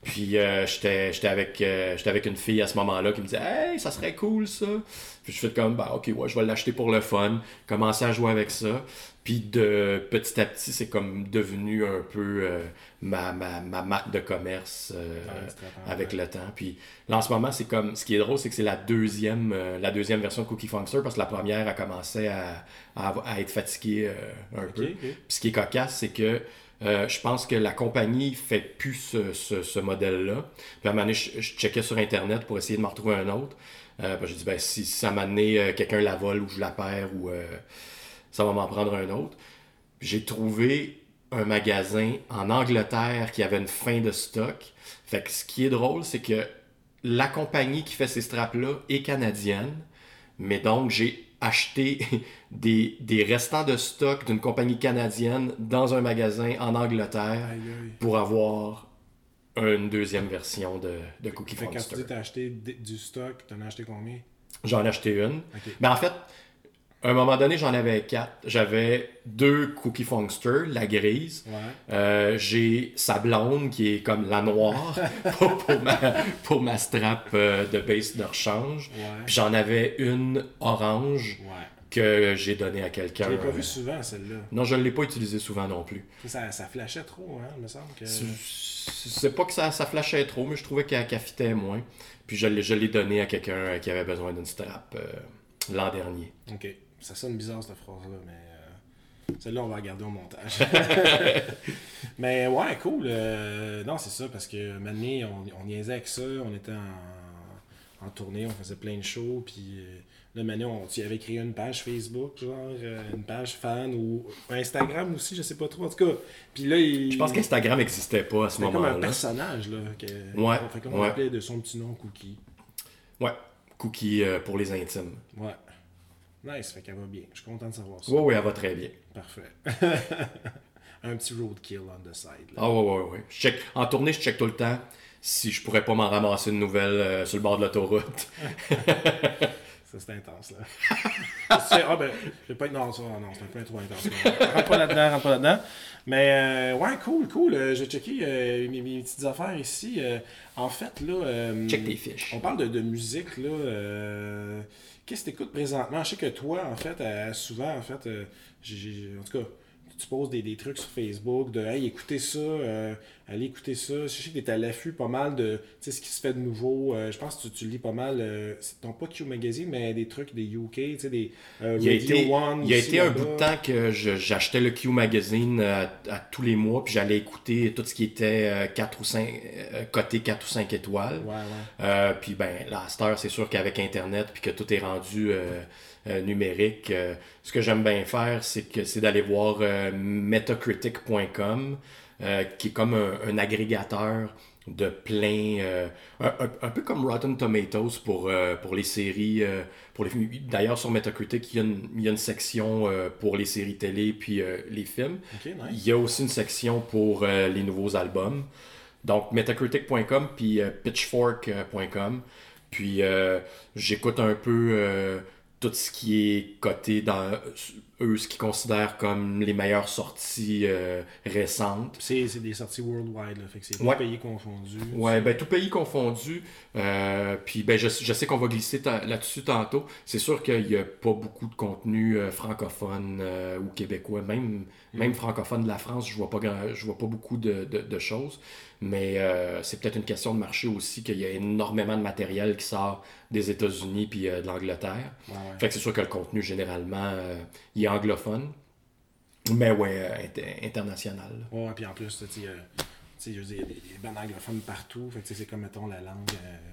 Puis euh, j'étais j'étais avec euh, j'étais avec une fille à ce moment-là qui me disait "Hey, ça serait cool ça." Puis je fais comme bah OK, ouais, je vais l'acheter pour le fun, commencer à jouer avec ça. Puis de petit à petit, c'est comme devenu un peu euh, ma, ma, ma marque de commerce euh, avec le temps. Puis là, en ce moment, c'est comme. Ce qui est drôle, c'est que c'est la deuxième, euh, la deuxième version de Cookie Funkster parce que la première a commencé à, à, être fatiguée euh, un peu. Puis ce qui est cocasse, c'est que euh, je pense que la compagnie fait plus ce, modèle-là. Puis à un moment donné, je, checkais sur Internet pour essayer de m'en retrouver un autre. Euh, puis j'ai dit, ben, si, ça m'a donné euh, quelqu'un la vole ou je la perds ou euh, ça va m'en prendre un autre. J'ai trouvé un magasin en Angleterre qui avait une fin de stock. Fait que ce qui est drôle, c'est que la compagnie qui fait ces straps-là est canadienne. Mais donc, j'ai acheté des, des restants de stock d'une compagnie canadienne dans un magasin en Angleterre Aïe, aïe. pour avoir une deuxième version de, de Cookie Fait que quand tu dis t'as acheté du stock, t'en as acheté combien? J'en ai acheté une. Mais en fait, à un moment donné, j'en avais quatre. J'avais deux Cookie Funkster, la grise. Ouais. Euh, j'ai sa blonde qui est comme la noire pour, pour ma, pour ma strap euh, de base de rechange. Ouais. Puis j'en avais une orange Ouais. que j'ai donnée à quelqu'un. Je l'ai pas vu souvent, celle-là. Non, je ne l'ai pas utilisée souvent non plus. Ça, ça flashait trop, hein, il me semble que. C'est pas que ça, ça flashait trop, mais je trouvais qu'elle fitait moins. Puis je l'ai donnée à quelqu'un euh, qui avait besoin d'une strap euh, l'an dernier. Ok. Ça sonne bizarre cette phrase-là, mais. euh, Celle-là, on va la garder au montage. mais ouais, cool. euh, non, c'est ça, parce que maintenant, on, on niaisait avec ça. On était en, en tournée, on faisait plein de shows. Puis euh, là, maintenant, on tu avais créé une page Facebook, genre, une page fan ou Instagram aussi, je sais pas trop. En tout cas, puis là, il. Je pense qu'Instagram n'existait pas à ce c'était comme un moment-là. personnage, là. Que, Ouais, Fait qu'on ouais. appelait de son petit nom Cookie. Ouais, cookie euh, pour les intimes. Ouais. Nice, fait qu'elle va bien. Je suis content de savoir ça. Ouais, ouais, elle va très bien. Parfait. un petit roadkill on the side. Là. Ah ouais, ouais, ouais. Je check, en tournée, je check tout le temps si je pourrais pas m'en ramasser une nouvelle euh, sur le bord de l'autoroute. Ça, c'est intense, là. Ah, ben, je vais pas être. Non, ça, non, c'est un peu trop intense. rentre pas là-dedans, rentre pas là-dedans. Mais, euh, ouais, cool, cool. Euh, J'ai checké euh, mes, mes petites affaires ici. En fait, là. Check tes fiches. On parle de, de musique, là. Qu'est-ce que tu écoutes présentement? Je sais que toi, en fait, euh, souvent, en fait, euh, j'ai- en tout cas, tu poses des, des trucs sur Facebook de Hey, écoutez ça, euh, allez écouter ça. Je sais que tu es à l'affût pas mal de ce qui se fait de nouveau. Euh, je pense que tu, tu lis pas mal, euh, non pas Q Magazine, mais des trucs des UK, tu sais, des euh, Il y a été, One. il y a été un bout de temps que j'achetais le Q Magazine à, à tous les mois, puis j'allais écouter tout ce qui était euh, 4 ou 5, euh, coté 4 ou 5 étoiles. Ouais, ouais. Puis ben, là, à cette heure, c'est sûr qu'avec Internet, puis que tout est rendu euh, numérique, euh, ce que j'aime bien faire, c'est que c'est d'aller voir euh, metacritic.com, qui est comme un, un agrégateur de plein, euh, un, peu comme Rotten Tomatoes pour, euh, pour les séries, euh, pour les films. D'ailleurs, sur Metacritic, il y a une, il y a une section pour les séries télé puis les films. Nice. Il y a aussi une section pour les nouveaux albums. Donc, metacritic.com puis pitchfork.com. Puis, j'écoute un peu tout ce qui est coté dans, eux ce qu'ils considèrent comme les meilleures sorties euh, récentes. C'est des sorties worldwide, là, fait que c'est tout Ouais. pays confondu. Ouais, ben tout pays confondu. Euh, puis ben je, je sais qu'on va glisser ta- là-dessus tantôt. C'est sûr qu'il n'y a pas beaucoup de contenu euh, francophone ou québécois, même même francophone de la France, je vois pas grand- je vois pas beaucoup de, de- de choses. Mais euh, c'est peut-être une question de marché aussi qu'il y a énormément de matériel qui sort des États-Unis puis euh, de l'Angleterre. Ouais. Fait que c'est sûr que le contenu généralement euh, il est anglophone, mais ouais inter- international. là. Ouais, puis en plus, tu sais, euh, il y a des, des bandes anglophones partout. Fait que c'est comme, mettons, la langue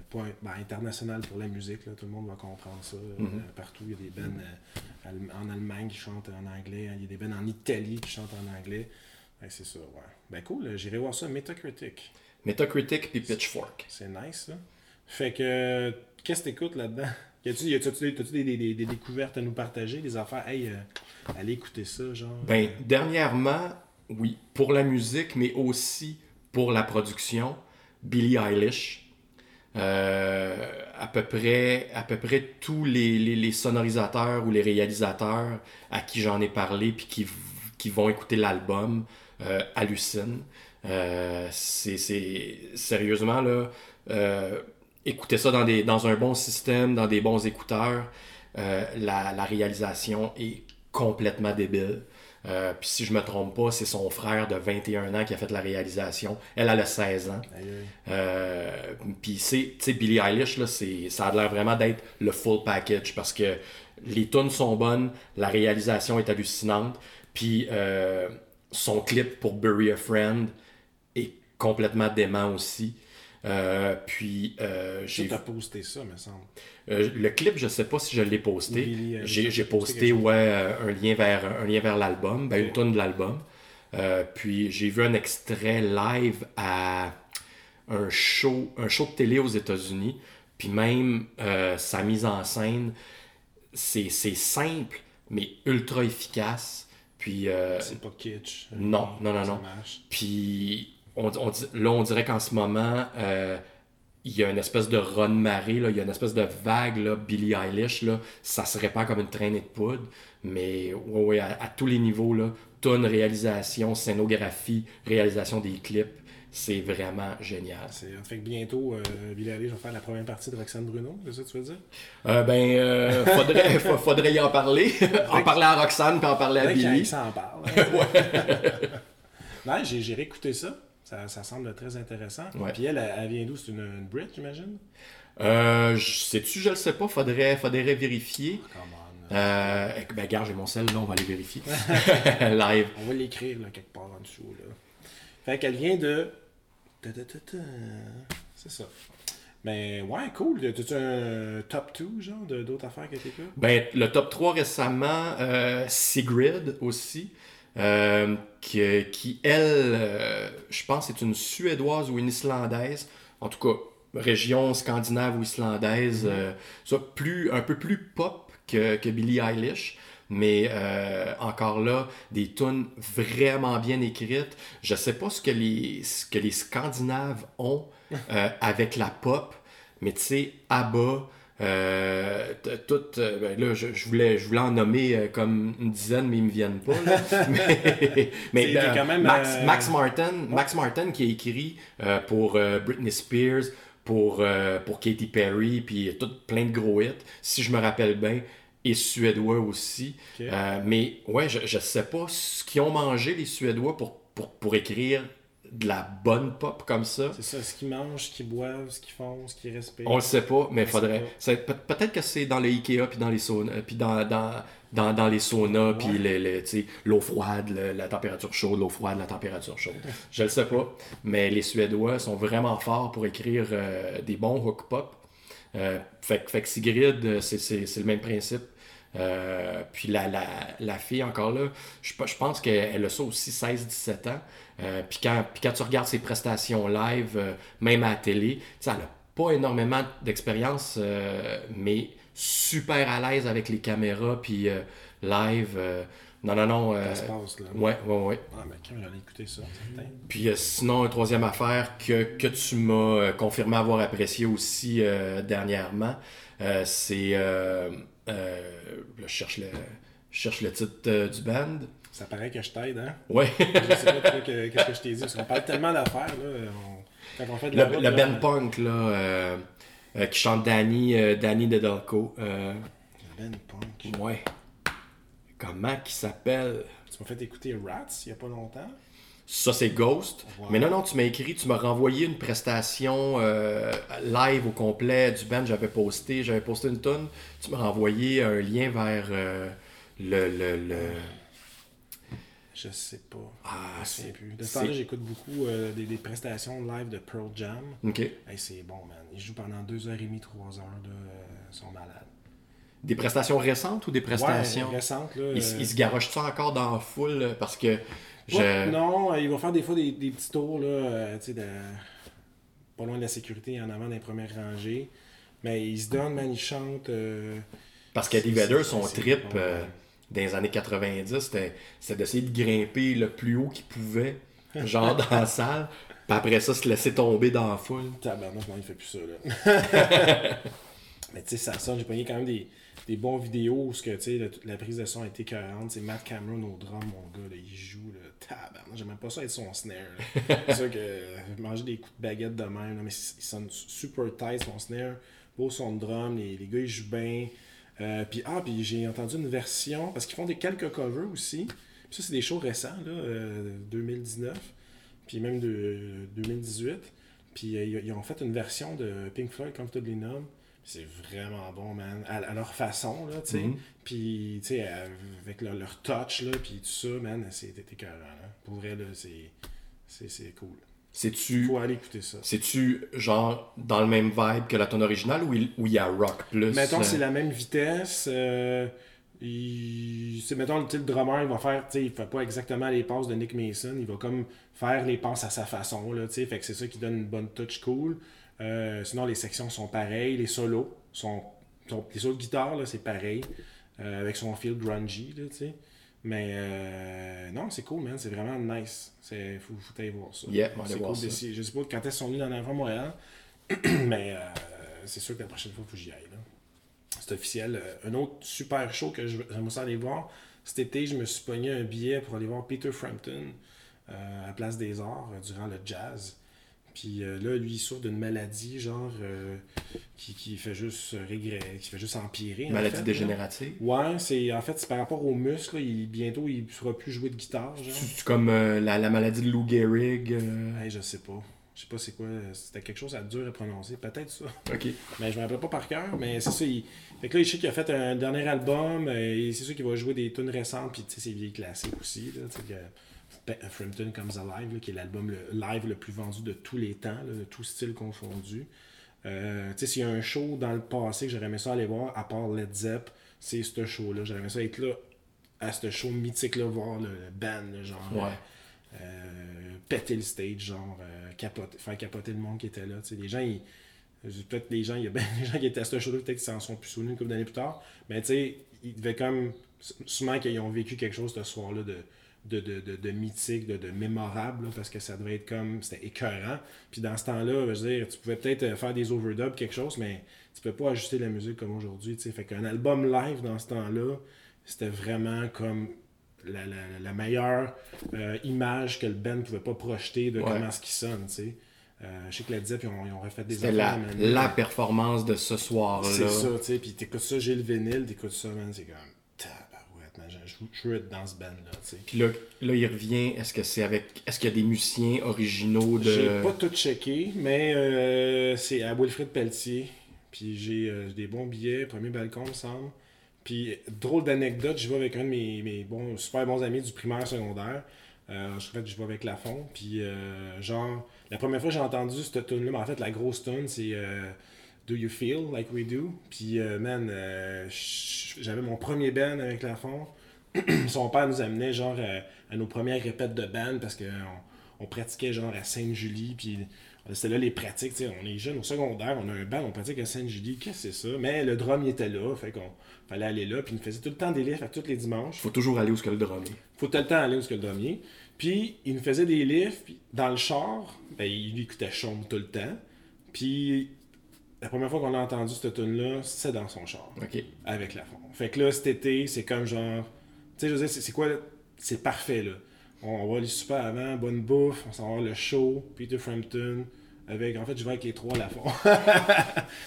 pas, ben, internationale pour la musique. Là, tout le monde va comprendre ça. Mhm. partout, il y a des bandes en Allemagne qui chantent en anglais. Il y a des bandes en Italie qui chantent en anglais. C'est ça, ouais. Ben cool, euh, j'irai voir ça. Metacritic. Metacritic puis Pitchfork. C'est nice, ça. Fait que, qu'est-ce que t'écoutes là-dedans? Y a-tu, des, des, des- découvertes à nous partager, des affaires? Hey, euh, allez écouter ça, genre. Ben, euh, dernièrement, oui, pour la musique, mais aussi pour la production, Billie Eilish. Euh, à, peu près, à peu près tous les, les- les sonorisateurs ou les réalisateurs à qui j'en ai parlé puis qui, qui vont écouter l'album euh, hallucinent. Euh, c'est, c'est- sérieusement là, euh, écouter ça dans, des, dans un bon système, dans des bons écouteurs. Euh, la, la réalisation est complètement débile. Euh, Puis si je me trompe pas, c'est son frère de 21 ans qui a fait la réalisation. Elle, elle a 16 ans. Euh, Puis c'est, tu sais, Billie Eilish, là, c'est, ça a l'air vraiment d'être le full package parce que les tunes sont bonnes, la réalisation est hallucinante, puis euh, son clip pour Bury a Friend est complètement dément aussi. Euh, puis euh, J'ai posté ça, me semble. euh, le clip, je sais pas si je l'ai posté. J'ai posté ouais, un lien vers, un lien vers l'album, ben, une tonne de l'album. Puis j'ai vu un extrait live à un show, un show de télé aux États-Unis. Puis même sa mise en scène, c'est c'est simple, mais ultra efficace. Puis euh, C'est pas kitsch. non, non, non, Ça non. marche. puis on, on là, on dirait qu'en ce moment, euh, il y a une espèce de run marée, là, il y a une espèce de vague, là, Billie Eilish, là, ça se répand comme une traînée de poudre, mais ouais, ouais, à, à tous les niveaux, là, tonne, réalisation, scénographie, réalisation des clips, c'est vraiment génial. C'est- Fait que bientôt, euh, Eilish va faire la première partie de Roxane Bruno, c'est ça que tu veux dire? Euh, ben, euh, faudrait, fa- faudrait y en parler, en parler à Roxane, puis en parler à qu'il Billie. s'en parle. hein. ouais, j'ai j'ai réécouté ça. ça. Ça semble très intéressant. Ouais. Puis elle, elle, elle vient d'où? C'est une, une Brit, j'imagine? Euh, je- sais-tu, je le sais pas, faudrait, faudrait vérifier. On. Euh, ben, gars, j'ai mon sel, là, on va aller vérifier. Live. On va l'écrire là, quelque part en dessous. Là. Fait qu'elle vient de. Ta, ta, ta, ta. C'est ça. Mais ouais, cool. T'as-tu un top 2, genre, de- d'autres affaires que t'écoutes? Ben, le top 3 récemment, euh, Sigrid aussi, euh, qui, qui, elle, euh, je pense, est une Suédoise ou une Islandaise. En tout cas, région scandinave ou islandaise, euh, ça, plus, un peu plus pop que, que Billie Eilish. Mais euh, encore là, des tunes vraiment bien écrites. Je sais pas ce que les, ce que les Scandinaves ont euh, avec la pop, mais tu sais, ABBA, euh, tout, euh, ben là, je, je voulais, je voulais en nommer euh, comme une dizaine, mais ils me viennent pas. là. mais quand même, Max, Max Martin, Max Martin qui a écrit pour Britney Spears, pour, pour Katy Perry, puis tout plein de gros hits, si je me rappelle bien, et suédois aussi. Euh, mais ouais, je, je sais pas ce qu'ils ont mangé les Suédois pour, pour, pour écrire de la bonne pop comme ça. C'est ça, ce qu'ils mangent, ce qu'ils boivent, ce qu'ils font, ce qu'ils respirent. On le sait pas, mais faudrait. Peut-être que c'est dans les Ikea puis dans les saunas, puis dans, dans, dans, dans les saunas, puis Ouais. les- les- sais, l'eau froide, le- la température chaude, l'eau froide, la température chaude. Je le sais pas, mais les Suédois sont vraiment forts pour écrire euh, des bons hook pop. Euh, fait, que- Sigrid, euh, c'est- le même principe. Euh, puis la, la, la fille, encore là, je, je pense qu'elle a ça aussi 16-17 ans. Puis, quand, puis quand tu regardes ses prestations live, même à la télé, elle a pas énormément d'expérience, mais super à l'aise avec les caméras, puis live. Non, non, non. euh, passe, là. ouais, ouais, ouais. Ah, mais quand j'allais écouter ça, certain. Puis euh, sinon, une troisième affaire que, que tu m'as euh, confirmé avoir apprécié aussi euh, dernièrement, c'est... Là, je cherche le, Je cherche le titre du band. Ça paraît que je t'aide, hein? Ouais. Je sais pas que- qu'est-ce que je t'ai dit, parce qu'on parle tellement d'affaires, là. on- Quand on fait de la Le, route, le là, band punk, là, qui chante Danny, Danny Dedelco. Le band punk. ouais. Comment qu'il s'appelle? Tu m'as fait écouter Rats il y a pas longtemps. Ça, c'est Ghost. Mais non, non, tu m'as écrit, tu m'as renvoyé une prestation euh, live au complet du band. J'avais posté, j'avais posté une tonne. Tu m'as renvoyé un lien vers euh, le, le, le- Je sais pas. Ah, c'est- plus. De ce c'est- temps-là, j'écoute beaucoup euh, des, des prestations live de Pearl Jam. Ok. Hey, c'est bon, man. Ils jouent pendant 2h30, 3h, là. euh, Ils sont malades. Des prestations récentes ou des prestations Ouais, récentes, là. Ils, euh, se garochent ça encore dans la foule parce que. Non, euh, ils vont faire des fois des, des petits tours, là, euh, tu sais, de- pas loin de la sécurité, en avant des premières rangées. Mais ils se donnent, man, ils chantent. euh, Parce qu'Eddie Vedder, son trip bon, euh, dans les années 90, c'était c'était d'essayer de grimper le plus haut qu'il pouvait, genre dans la salle. Puis après ça, se laisser tomber dans la foule. Tabarnak, non, il fait plus ça, là. Mais tu sais, ça sonne. J'ai pogné quand même des, des bons vidéos où que, la, la prise de son a été cohérente. C'est Matt Cameron au drum, mon gars, là, il joue, là. Tabarnak, j'aime même pas ça être son snare. C'est sûr que euh, manger des coups de baguette de même, là, mais il sonne super tight, son snare. Beau son drum, les, les gars, ils jouent bien. Euh, puis, ah, puis j'ai entendu une version, parce qu'ils font des quelques covers aussi. Puis ça, c'est des shows récents, là, euh, 2019, puis même de 2018. Puis euh, ils ils ont fait une version de Pink Floyd, Comfortably Numb. C'est vraiment bon, man. À, à leur façon, là, tu sais. Mhm. Puis, tu sais, avec leur, leur touch, là, puis tout ça, man, c'était écœurant, là. Pour vrai, là, c'est... C'est c'est cool. C'est-tu Faut aller écouter ça. c'est-tu genre dans le même vibe que la tonne originale ou il, il y a rock plus Mettons, euh, c'est la même vitesse. Euh, il, c'est, mettons, le drummer, il va faire, tu sais, il fait pas exactement les passes de Nick Mason, il va comme faire les passes à sa façon, là, tu sais, fait que c'est ça qui donne une bonne touch cool. Euh, sinon, les sections sont pareilles, les solos sont, sont- les solos de guitare, là, c'est pareil, euh, avec son feel grungy, là, tu sais. Mais euh, non, c'est cool, man, c'est vraiment nice. C'est, faut, faut aller voir ça. Yeah, on va voir cool ça. Je sais pas quand elles sont venues dans l'enfant Montréal, mais c'est sûr que la prochaine fois, il faut que j'y aille, là. C'est officiel. Un autre super show que je- j'aimerais ça aller voir. Cet été, je me suis pogné un billet pour aller voir Peter Frampton à Place des Arts durant le jazz. Puis euh, là, lui, il souffre d'une maladie, genre, euh, qui, qui fait juste régresser, qui fait juste empirer. en maladie là. dégénérative? Ouais, c'est en fait c'est par rapport aux muscles. là, il, bientôt, il ne pourra plus jouer de guitare. C'est comme euh, la, la maladie de Lou Gehrig Hey, je sais pas. Je sais pas c'est quoi. C'était quelque chose à dur à prononcer. Peut-être ça. ok Mais je me rappelle pas par cœur, mais c'est ça. Il... Fait que là, je sais qu'il a fait un dernier album, et c'est sûr qu'il va jouer des tunes récentes, puis tu sais, ses vieilles classiques aussi. Là, Frampton Comes Alive, là, qui est l'album live le plus vendu de tous les temps, là, de tout style confondu. Euh, tu sais, s'il y a un show dans le passé que j'aurais aimé ça aller voir, à part Led Zepp, c'est ce show-là. J'aurais aimé ça être là, à ce show mythique-là, voir le, le band, genre. Ouais. euh, péter le stage, genre, euh, capoter- faire capoter le monde qui était là. tu sais. Les gens, ils- peut-être les gens, il y a bien des gens qui étaient à ce show-là, peut-être qu'ils s'en sont plus souvenus une couple d'années plus tard, mais tu sais, ils devaient comme, sûrement qu'ils ont vécu quelque chose ce soir-là de, de, de, de, de mythique, de, de mémorable, là, parce que ça devait être comme, c'était écœurant. Puis dans ce temps-là, je veux dire, tu pouvais peut-être euh, faire des overdubs, quelque chose, mais tu peux pas ajuster la musique comme aujourd'hui, tu sais. Fait qu'un album live dans ce temps-là, c'était vraiment comme la, la, la meilleure euh, image que le band pouvait pas projeter de Ouais. comment ce qui sonne, tu sais. Euh, je sais que la Dip, ils ont, ils ont refait des c'était la, la performance de ce soir C'est ça, tu sais. Puis t'écoutes ça, j'ai le vinyle, t'écoutes ça, man, c'est comme être dans ce band-là, puis là, là il revient est-ce que c'est avec est-ce qu'il y a des musiciens originaux de J'ai pas tout checké, mais euh, c'est à Wilfrid Pelletier. Puis j'ai euh, des bons billets, premier balcon, me semble. Puis, drôle d'anecdote, je vais avec un de mes, mes bons, super bons amis du primaire secondaire. Euh, je fait, je vais avec Lafont. Puis, euh, genre, la première fois que j'ai entendu cette tune-là, mais en fait, la grosse tune, c'est euh, Do You Feel Like We Do? Puis, euh, man, j'avais mon premier band avec Lafont. Son père nous amenait, genre, à, à nos premières répètes de band parce qu'on on pratiquait, genre, à Sainte-Julie. Puis, c'était là les pratiques, tu sais, on est jeunes au secondaire, on a un band, on pratique à Sainte-Julie, qu'est-ce que c'est ça? Mais le drum, il était là, fait qu'on fallait aller là, puis il nous faisait tout le temps des livres à tous les dimanches. faut toujours aller où ce que le drum est. Faut tout le temps aller où que le drum est. Puis il nous faisait des livres, puis dans le char, ben, il écoutait Chaume tout le temps. Puis la première fois qu'on a entendu cette tune là c'est dans son char ok avec la fond. Fait que là, cet été, c'est comme genre sais, je veux dire, c'est quoi, c'est parfait, là. On, on va aller super avant, bonne bouffe, on s'en va voir le show, Peter Frampton, avec, en fait, je vais avec les trois Lafont. tu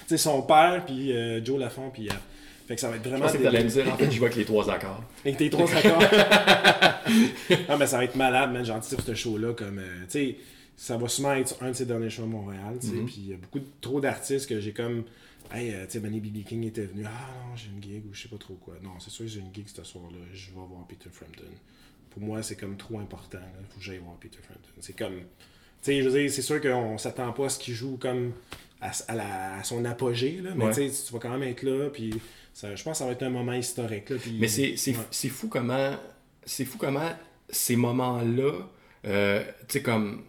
sais, son père, puis euh, Joe Lafont, puis... euh, fait que ça va être Je vraiment... pensais que des- t'allais me dire, en fait, je vois avec les trois accords. Avec tes trois accords. ah, mais ça va être malade, man. J'anticipe ce show-là comme. euh, tu sais, ça va sûrement être un de ses derniers shows à Montréal, tu sais. Mhm. Puis il y a beaucoup de, trop d'artistes que j'ai comme. Hey, euh, tu sais, Benny B.B. King était venu. Ah non, j'ai une gig ou je sais pas trop quoi. Non, c'est sûr que j'ai une gig ce soir-là. Je vais voir Peter Frampton. Pour moi, c'est comme trop important. Il faut que j'aille voir Peter Frampton. C'est comme. Tu sais, je veux dire, c'est sûr qu'on s'attend pas à ce qu'il joue comme à, à la- à son apogée, là. Mais Ouais. tu vas quand même être là. Puis ça, je pense que ça va être un moment historique, là. Puis, Mais c'est c'est- ouais. c'est fou comment c'est fou comment ces moments-là, euh, tu sais comme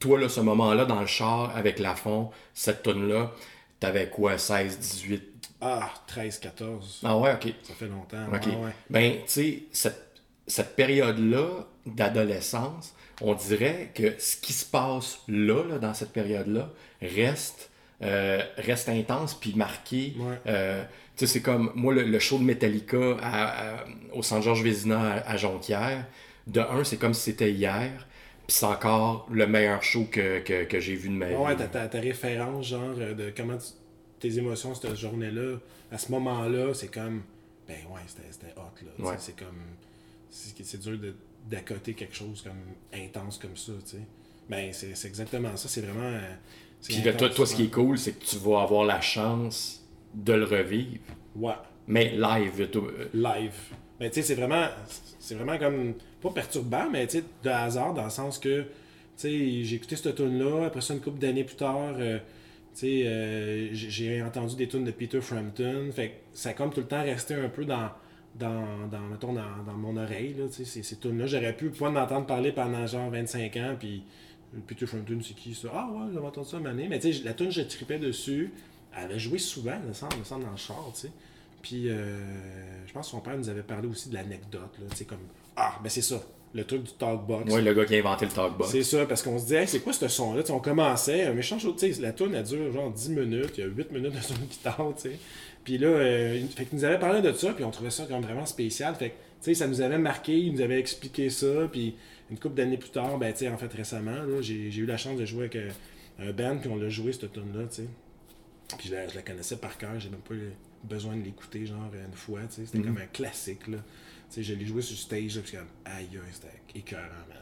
toi là, ce moment-là dans le char avec la fond, cette tonne là, t'avais quoi, 16, 18 Ah, 13, 14. Ah ouais, ok. Ça fait longtemps. Ok. ouais, ouais. Ben, tu sais, cette, cette période-là d'adolescence, on dirait que ce qui se passe là, là, dans cette période-là, reste, euh, reste intense puis marqué. Ouais. Euh, tu sais, c'est comme, moi, le, le show de Metallica à- à- au Saint-Georges Vézina à, à Jonquière, de un, c'est comme si c'était hier, puis c'est encore le meilleur show que, que, que j'ai vu de ma vie. Ouais, ta, ta, ta référence, genre, euh, de comment tu- tes émotions cette journée-là, à ce moment-là, c'est comme. Ben ouais, c'était hot, là. Ouais. C'est comme. C'est dur d'accoter quelque chose comme intense comme ça, tu sais. Ben, c'est exactement ça. C'est vraiment. euh, Puis toi, toi, ce qui est cool, c'est que tu vas avoir la chance de le revivre. Ouais. Mais live, euh, live. Mais tu sais, c'est vraiment, c'est vraiment comme, pas perturbant, mais tu sais, de hasard, dans le sens que, tu sais, j'ai écouté cette tune là après ça, une couple d'années plus tard, euh, tu sais, euh, j'ai entendu des tunes de Peter Frampton, fait que ça a comme tout le temps resté un peu dans, dans, dans mettons, dans, dans mon oreille, tu sais, ces, ces tunes-là. J'aurais pu pouvoir en entendre parler pendant genre 25 ans, puis Peter Frampton, c'est qui ça? Ah ouais, j'avais entendu ça une année, mais tu sais, la tune, je tripais dessus, elle avait joué souvent, me semble, me semble, dans le char, tu sais. Puis, euh, je pense que son père nous avait parlé aussi de l'anecdote, là, tu sais, comme, ah, ben c'est ça, le truc du talkbox. Ouais, le gars qui a inventé le talkbox. C'est ça, parce qu'on se dit, hey, c'est quoi ce son-là? On commençait, un méchant show, la tune, elle dure genre 10 minutes, il y a 8 minutes de son guitare, tu sais. Puis là, euh, fait qu'il nous avait parlé de ça, puis on trouvait ça comme vraiment spécial. Fait que, tu sais, ça nous avait marqué, il nous avait expliqué ça, puis une couple d'années plus tard, ben, tu sais, en fait, récemment, là, j'ai j'ai eu la chance de jouer avec euh, un band, puis on l'a joué, cette tune-là, tu sais. Puis je la, je la connaissais par cœur, j'ai même pas besoin de l'écouter, genre, une fois, tu sais. C'était Mhm. comme un classique, là. Tu sais, je l'ai joué sur stage, là, puis c'est comme, aïe, c'était écœurant, man.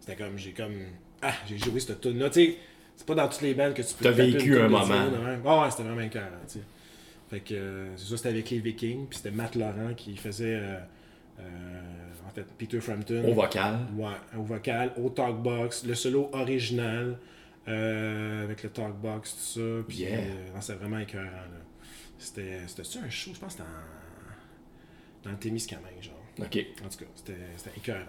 C'était comme, j'ai comme, ah, j'ai joué cette tune là tu sais. C'est pas dans toutes les bandes que tu peux T'as vécu un moment. Dylan, ouais. Ouais, c'était vraiment écœurant, tu sais. Fait que, euh, c'est ça, c'était avec les Vikings, puis c'était Matt Laurent qui faisait, euh, euh, en fait, Peter Frampton. Au vocal. Ouais, au vocal, au talkbox, le solo original, euh, avec le talkbox, tout ça. Puis, Yeah. euh, c'était vraiment écœurant, là. C'était, c'était-tu un show, je pense que c'était en- dans le Témiscamingue, genre. OK. En tout cas, c'était, écœurant.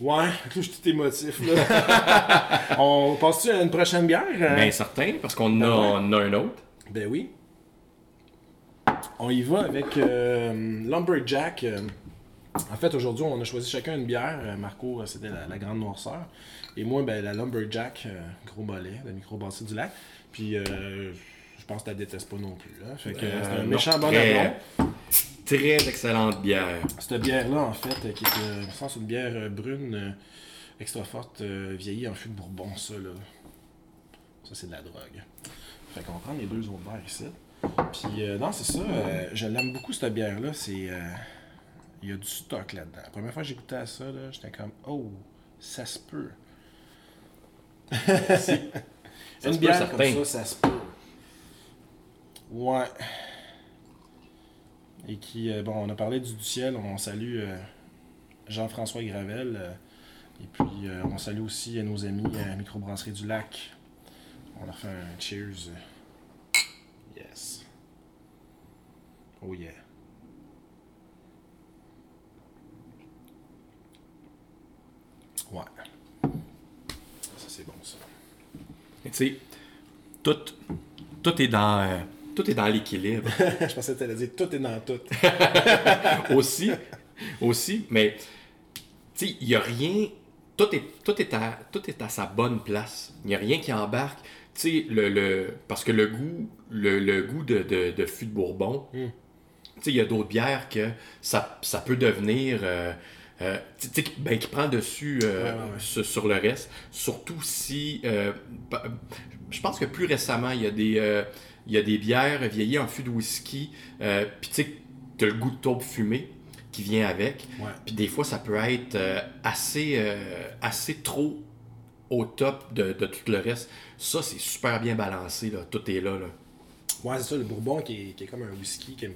Ouais, là, je suis tout émotif, là. On passe-tu à une prochaine bière? euh? Bien certain, parce qu'on en a, ouais. on a un autre. Ben oui. On y va avec euh, Lumberjack. En fait, aujourd'hui, on a choisi chacun une bière. Euh, Marco, euh, c'était la, la Grande Noirceur. Et moi, ben, la Lumberjack, euh, gros mollet, la microbrasserie du lac. Puis, euh, pense que tu la détestes pas non plus. Hein? Fait que Euh, c'est un non, méchant bon très-. Très excellente bière. Cette bière-là, en fait, euh, qui est euh, je pense, une bière euh, brune euh, extra forte, euh, vieillie en fût de bourbon, ça, là. Ça, c'est de la drogue. Fait qu'on va prendre les deux autres bières ici. Puis, euh, non, c'est ça. euh, je l'aime beaucoup, cette bière-là. C'est. euh, Il y a du stock là-dedans. La première fois que j'ai goûté à ça, là, j'étais comme, oh, ça se peut. Une bière certain. comme ça, ça se peut. Ouais. Et qui, euh, bon, on a parlé du, ciel, on salue euh, Jean-François Gravel. euh, et puis, on salue aussi nos amis à Microbrasserie du Lac. On leur fait un cheers. Yes. Oh yeah. Ouais. Ça, c'est bon, ça. Mais Tu sais, tout, tout est dans, tout est dans l'équilibre. Je pensais que tu allais dire tout est dans tout. aussi, aussi, mais tu sais, il n'y a rien. Tout est, tout, est à, tout est à sa bonne place. Il n'y a rien qui embarque. Tu sais, le, le, parce que le goût, le, le goût de, de, de fût de Bourbon, Mm. il y a d'autres bières que ça, ça peut devenir. Euh, euh, ben, qui prend dessus Sur, le reste. Surtout si. je pense que plus récemment, il y a des, il y a des bières vieillies en fût de whisky. Puis tu sais, tu as le goût de taupe fumé qui vient avec. Puis des fois, ça peut être assez, assez trop au top de, tout le reste. Ça, c'est super bien balancé. Là. Tout est là. là. Ouais, c'est ça, le Bourbon qui est, comme un whisky qui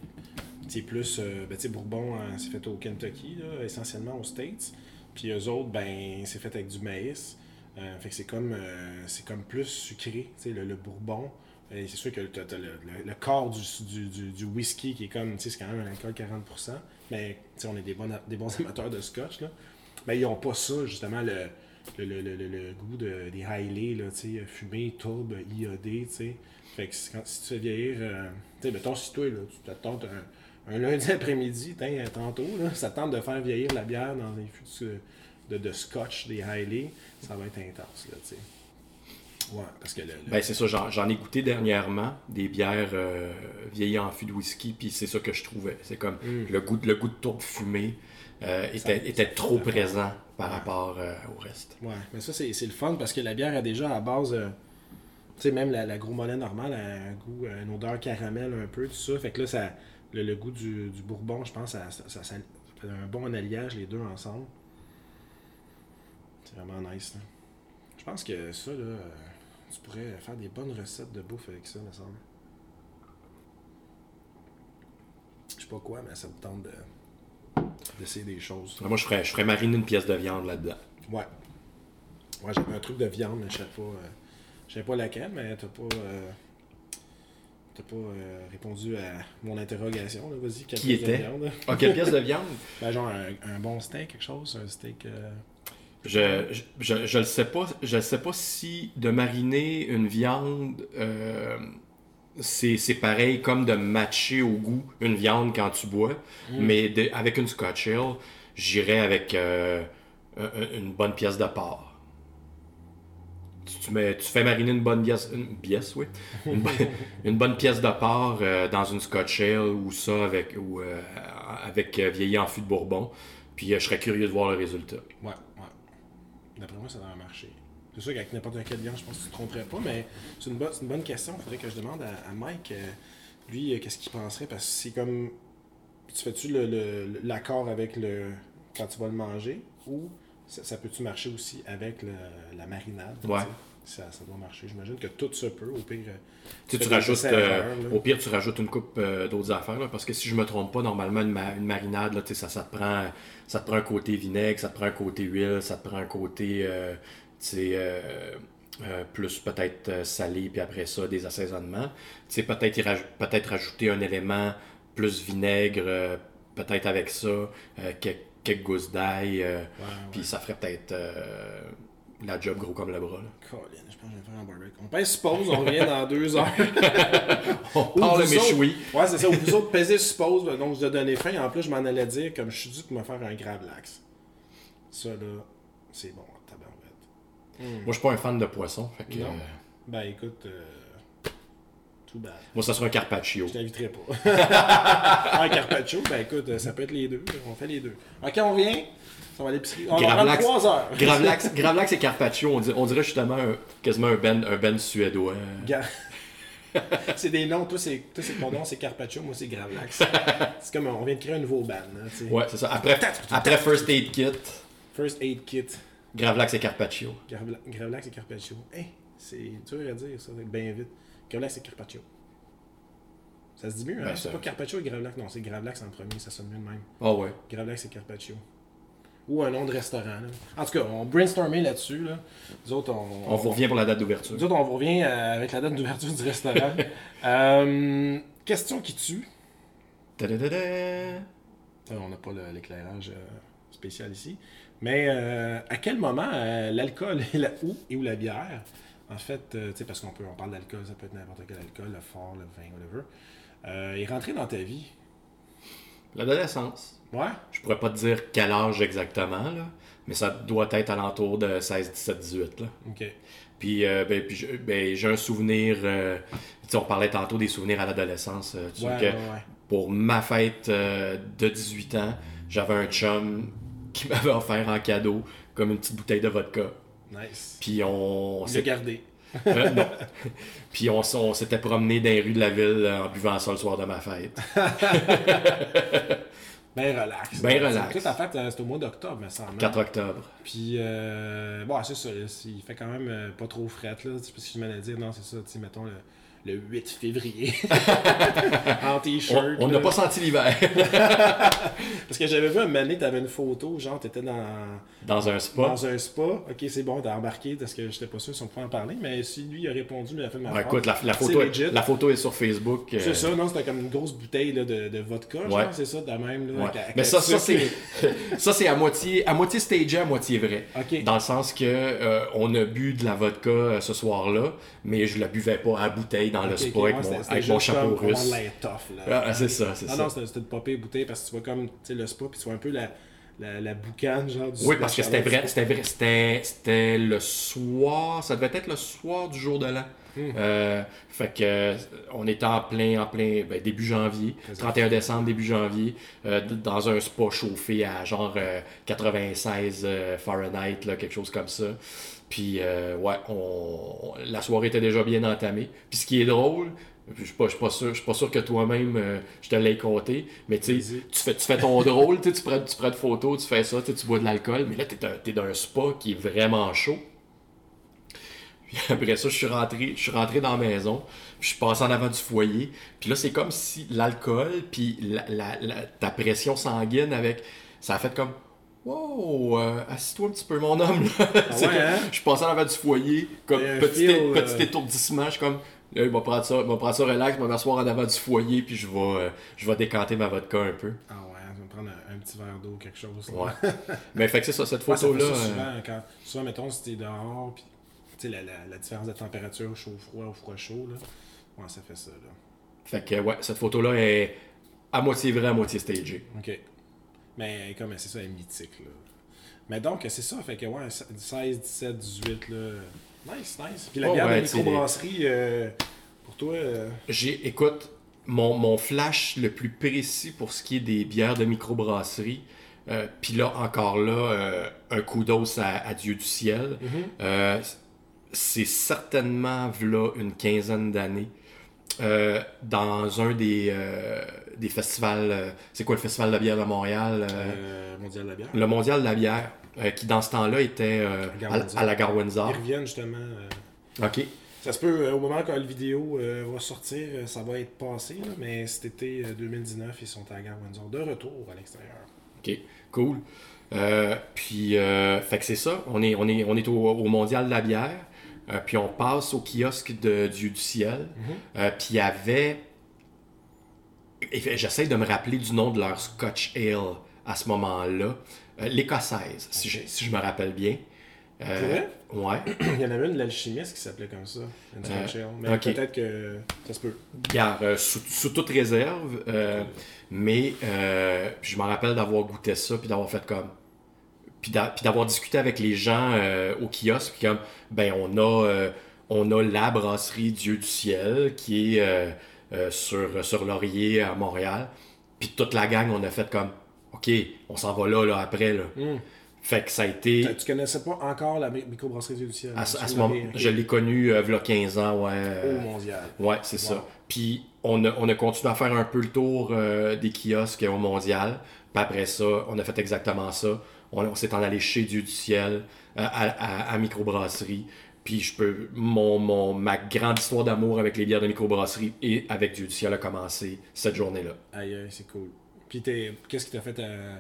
est, plus. Euh, ben, tu sais, Bourbon, hein, c'est fait au Kentucky, là, essentiellement aux States. Puis eux autres, ben, c'est fait avec du maïs. Euh, fait que c'est comme, euh, c'est comme plus sucré, tu sais, le, Bourbon. C'est sûr que as, le, corps du, du, du, whisky qui est comme, tu sais, c'est quand même un alcool 40%. Mais, tu sais, on est des bons, des bons amateurs de scotch, là. Mais ils n'ont pas ça, justement, le, le, le, le, le goût de, des Hailey, là, tu sais, fumé, tourbe, iodé, tu sais. Fait que si tu fais vieillir, euh, tu sais, mettons, si toi, là, tu t'attends un, un, lundi après-midi, tantôt, là, ça tente de faire vieillir la bière dans les fûts de, de, scotch, des Hailey, ça va être intense, là, tu sais. Ouais, parce que le, Ben, c'est ça, j'en ai goûté dernièrement, des bières euh, vieillies en fût de whisky, puis c'est ça que je trouvais. C'est comme mm. le, goût, le goût de tourbe fumé euh, était, était trop présent par rapport au reste. Ouais, mais ça, c'est le fun parce que la bière a déjà à base tu sais, même la, la gros mollet normale a un goût, une odeur caramel un peu, tout ça. Fait que là, ça, le, goût du, bourbon, je pense, ça, ça, fait un bon alliage, les deux ensemble. C'est vraiment nice. Là. Je pense que ça, là, euh, tu pourrais faire des bonnes recettes de bouffe avec ça, me semble. Je sais pas quoi, mais ça me tente d'essayer des choses. Moi, je ferais, je ferais mariner une pièce de viande là-dedans. Ouais. Ouais, j'avais un truc de viande, mais je sais pas. Euh, je sais pas laquelle, mais t'as pas. Euh, t'as pas euh, répondu à mon interrogation. Vas-y, quelle Qui pièce était? de viande? Ah, quelle pièce de viande? Ben, Genre un, bon steak, quelque chose, un steak. Euh, je, je, je, le sais pas. Je sais pas si de mariner une viande. c'est pareil comme de matcher au goût une viande quand tu bois. Mm. Mais avec une Scotch Ale, j'irais avec une bonne pièce de porc tu, mets, tu fais mariner une bonne pièce, une pièce, oui, une, bonne pièce de porc euh, dans une Scotch Ale ou ça avec, ou, euh, avec euh, vieilli en fût de Bourbon. Puis je serais curieux de voir le résultat. Ouais. D'après moi, ça devrait marcher. C'est sûr qu'avec n'importe quelle viande, je pense que tu ne te tromperais pas, mais c'est une, une, bonne question. Il faudrait que je demande à, Mike, lui, qu'est-ce qu'il penserait, parce que c'est comme. Tu fais-tu l'accord avec le. quand tu vas le manger, ou ça, peut-tu marcher aussi avec la marinade? Ouais. Ça, ça, doit marcher. J'imagine que tout se peut. Au pire, euh, tu, tu rajoutes, euh, au pire, tu rajoutes une coupe euh, d'autres affaires. parce que si je me trompe pas, normalement, une, marinade, là, ça, ça, te prend, ça te prend un côté vinaigre, ça te prend un côté huile, ça te prend un côté plus peut-être salé, puis après ça, des assaisonnements. Peut-être peut rajouter un élément plus vinaigre, peut-être avec ça, quelques quelques gousses d'ail, puis ça ferait peut-être la job gros comme le bras. Là. Colin, je pense que je vais faire un barbecue. On pèse suppose, on revient dans deux heures. on parle le méchoui. Ouais, c'est ça. Ou vous autres pesez suppose, donc je dois donner faim. En plus, je m'en allais dire, comme je suis dû pour me faire un gravlax. Ça, là, c'est bon, tabarouette. Moi, je suis pas un fan de poisson. Fait que, non. Euh, ben, écoute... Moi, ça sera un carpaccio. Je t'inviterai pas. un carpaccio, ben écoute, ça peut être les deux. On fait les deux. Ok, on vient. Ça va aller On va 3 heures. Gravlax, Gravlax et carpaccio, on, dirait, on dirait justement quasiment un ben, un ben suédois. c'est des noms. Toi, c'est ton nom, c'est Carpaccio. Moi, c'est Gravlax. c'est comme on vient de créer un nouveau band. Hein, ouais, c'est ça. Après, après First Aid Kit. First Aid Kit. Gravlax et Carpaccio. Gravlax et Carpaccio. Hey, c'est dur à dire, ça, bien vite. Gravlax et Carpaccio. Ça se dit mieux, hein? Ben, c'est pas Carpaccio et Gravlax. Non, c'est Gravlax en premier, ça sonne mieux de même. Ah oh, ouais. Gravlax et Carpaccio. Ou un nom de restaurant. Là. En tout cas, on brainstormait là-dessus. Là. autres, on, on, vous revient pour la date d'ouverture. Nous autres, on vous revient euh, avec la date d'ouverture du restaurant. euh, question qui tue. Ta -da -da -da. on n'a pas l'éclairage euh, spécial ici. Mais euh, à quel moment l'alcool et la, ou, et ou la bière en fait, euh, tu sais, parce qu'on peut, on parle d'alcool, ça peut être n'importe quel alcool, le fort, le vin, whatever. Euh, est rentré dans ta vie? L'adolescence. Ouais. Je pourrais pas te dire quel âge exactement, là, mais ça doit être alentour de 16, 17, 18. Là. OK. Puis, euh, ben, puis ben, j'ai un souvenir. Euh, on parlait tantôt des souvenirs à l'adolescence. ouais, ouais, pour ma fête euh, de 18 ans, j'avais un chum qui m'avait offert en cadeau comme une petite bouteille de vodka. Nice. Puis on On s'est gardé. Euh, non. Puis on, s'était promené dans les rues de la ville euh, en buvant ça le soir de ma fête. Ben relax. Ben relax. Ta fête, euh, c'était au mois d'octobre, me semble. hein? 4 octobre. Puis, euh, bon, c'est ça. c'est- il fait quand même pas trop fret, là. Tu sais, je m'allais dire, non, c'est ça, tu sais, mettons le, le 8 février. en t-shirt. on n'a pas senti l'hiver Parce que j'avais vu un moment donné, t'avais une photo, genre, t'étais dans, dans un spa. dans un spa. Ok, c'est bon, t'as embarqué parce que j'étais pas sûr si on pouvait en parler. Mais si lui, il a répondu, il a fait ma Ouais, écoute, la, la C'est photo, est, la photo est sur Facebook. euh, C'est ça, non, c'était comme une grosse bouteille là, de, de vodka, genre, Ouais. c'est ça, de même. Là, Ouais. avec- avec Mais ça, ça c'est ça c'est à moitié à moitié stagé, à moitié vrai. Dans le sens que euh, on a bu de la vodka euh, ce soir-là, mais je la buvais pas à bouteille dans le spa avec ouais, mon, avec mon chapeau comme, russe. Ah, c'est ça, c'est Ah ça. non, c'était une popée bouteille parce que tu vois comme le spa, puis tu vois un peu la, la, la boucane, genre du Oui, parce que c'était vrai, c'était vrai, c'était, le soir, ça devait être le soir du jour de l'an. Hmm. Euh, fait que euh, on était en plein, en plein ben, début janvier, 31 décembre, début janvier, euh, dans un spa chauffé à genre euh, 96 euh, Fahrenheit, là, quelque chose comme ça. Puis ouais, on, la soirée était déjà bien entamée. Puis ce qui est drôle, je suis pas, je suis pas sûr, je suis pas sûr que toi-même euh, je te l'ai compté, mais tu tu fais, tu fais ton drôle, tu tu prends, tu prends de photos, tu fais ça, tu tu bois de l'alcool, mais là, t'es, un- t'es dans un spa qui est vraiment chaud. Puis après ça, je suis rentré, je suis rentré dans la maison, puis je suis passé en avant du foyer, puis là, c'est comme si l'alcool, puis la, la- la- ta pression sanguine avec, ça a fait comme, wow, euh, assis-toi un petit peu, mon homme. là. Ouais, comme- hein? Je suis passé en avant du foyer, comme petit, feel, é- euh, petit étourdissement, je suis comme, il va prendre ça, va prendre ça relax, il va m'asseoir en avant du foyer, puis je vais, euh, je vais décanter ma vodka un peu. Ah ouais, je vais me prendre un, un petit verre d'eau, quelque chose. là. Ouais. Mais fait que c'est ça, cette Ouais, photo-là. euh, souvent, quand, souvent, mettons, si t'es dehors, puis tu sais, la, la, la différence de température chaud-froid ou froid-chaud, là. Ouais, ça fait ça, là. Fait que ouais, cette photo-là est à moitié vraie, à moitié stagée. OK. Mais comme c'est ça, elle est mythique, là. Mais donc, c'est ça, fait que ouais, 16, 17, 18, là. Nice, nice. Puis la Oh, bière ouais, de microbrasserie, euh, pour toi, euh, J'ai, écoute, mon, mon flash le plus précis pour ce qui est des bières de microbrasserie, euh, puis là, encore là, euh, un kudos à, à Dieu du ciel. Euh, c'est certainement là une quinzaine d'années. dans un des, des festivals, euh, c'est quoi le festival de la bière de Montréal? euh, euh, mondial de la bière. le mondial de la bière, qui dans ce temps-là était à, à la gare Windsor. Ils reviennent justement. Ok. Ça se peut, euh, au moment quand la vidéo euh, va sortir, euh, ça va être passé, là, mais cet été euh, 2019, ils sont à la gare Windsor, de retour à l'extérieur. OK, cool. Puis, fait que c'est ça. On est, on est, on est au, au Mondial de la bière. Puis on passe au kiosque de Dieu du ciel. Euh, puis il y avait. J'essaie de me rappeler du nom de leur Scotch Ale à ce moment-là. Euh, L'Écossaise, si, je, si je me rappelle bien. Euh? Ouais. Il y en avait une, l'alchimiste, qui s'appelait comme ça, une Scotch Ale. Mais peut-être que ça se peut. Euh, sous, sous toute réserve, euh, mais euh, je me rappelle d'avoir goûté ça, puis d'avoir fait comme. Puis d'a- puis d'avoir discuté avec les gens euh, au kiosque, puis comme, ben, on a, euh, on a la brasserie Dieu du ciel qui est euh, euh, sur, sur Laurier à Montréal. Puis toute la gang, on a fait comme, OK, on s'en va là, là, après, là. Hmm. Fait que ça a été. Tu connaissais pas encore la mi- microbrasserie du ciel? À, à ce moment, je l'ai connu euh, v'là 15 ans, ouais. Au mondial. Ouais, c'est Wow. ça. Puis on a, on a continué à faire un peu le tour euh, des kiosques au mondial. Puis après ça, on a fait exactement ça. On, on s'est en allé chez Dieu du ciel, euh, à, à, à microbrasserie. Puis je peux. Mon, mon, ma grande histoire d'amour avec les bières de microbrasserie et avec Dieu du ciel a commencé cette journée-là. Aïe, aïe, c'est cool. Puis t'es- qu'est-ce qui t'a fait, euh,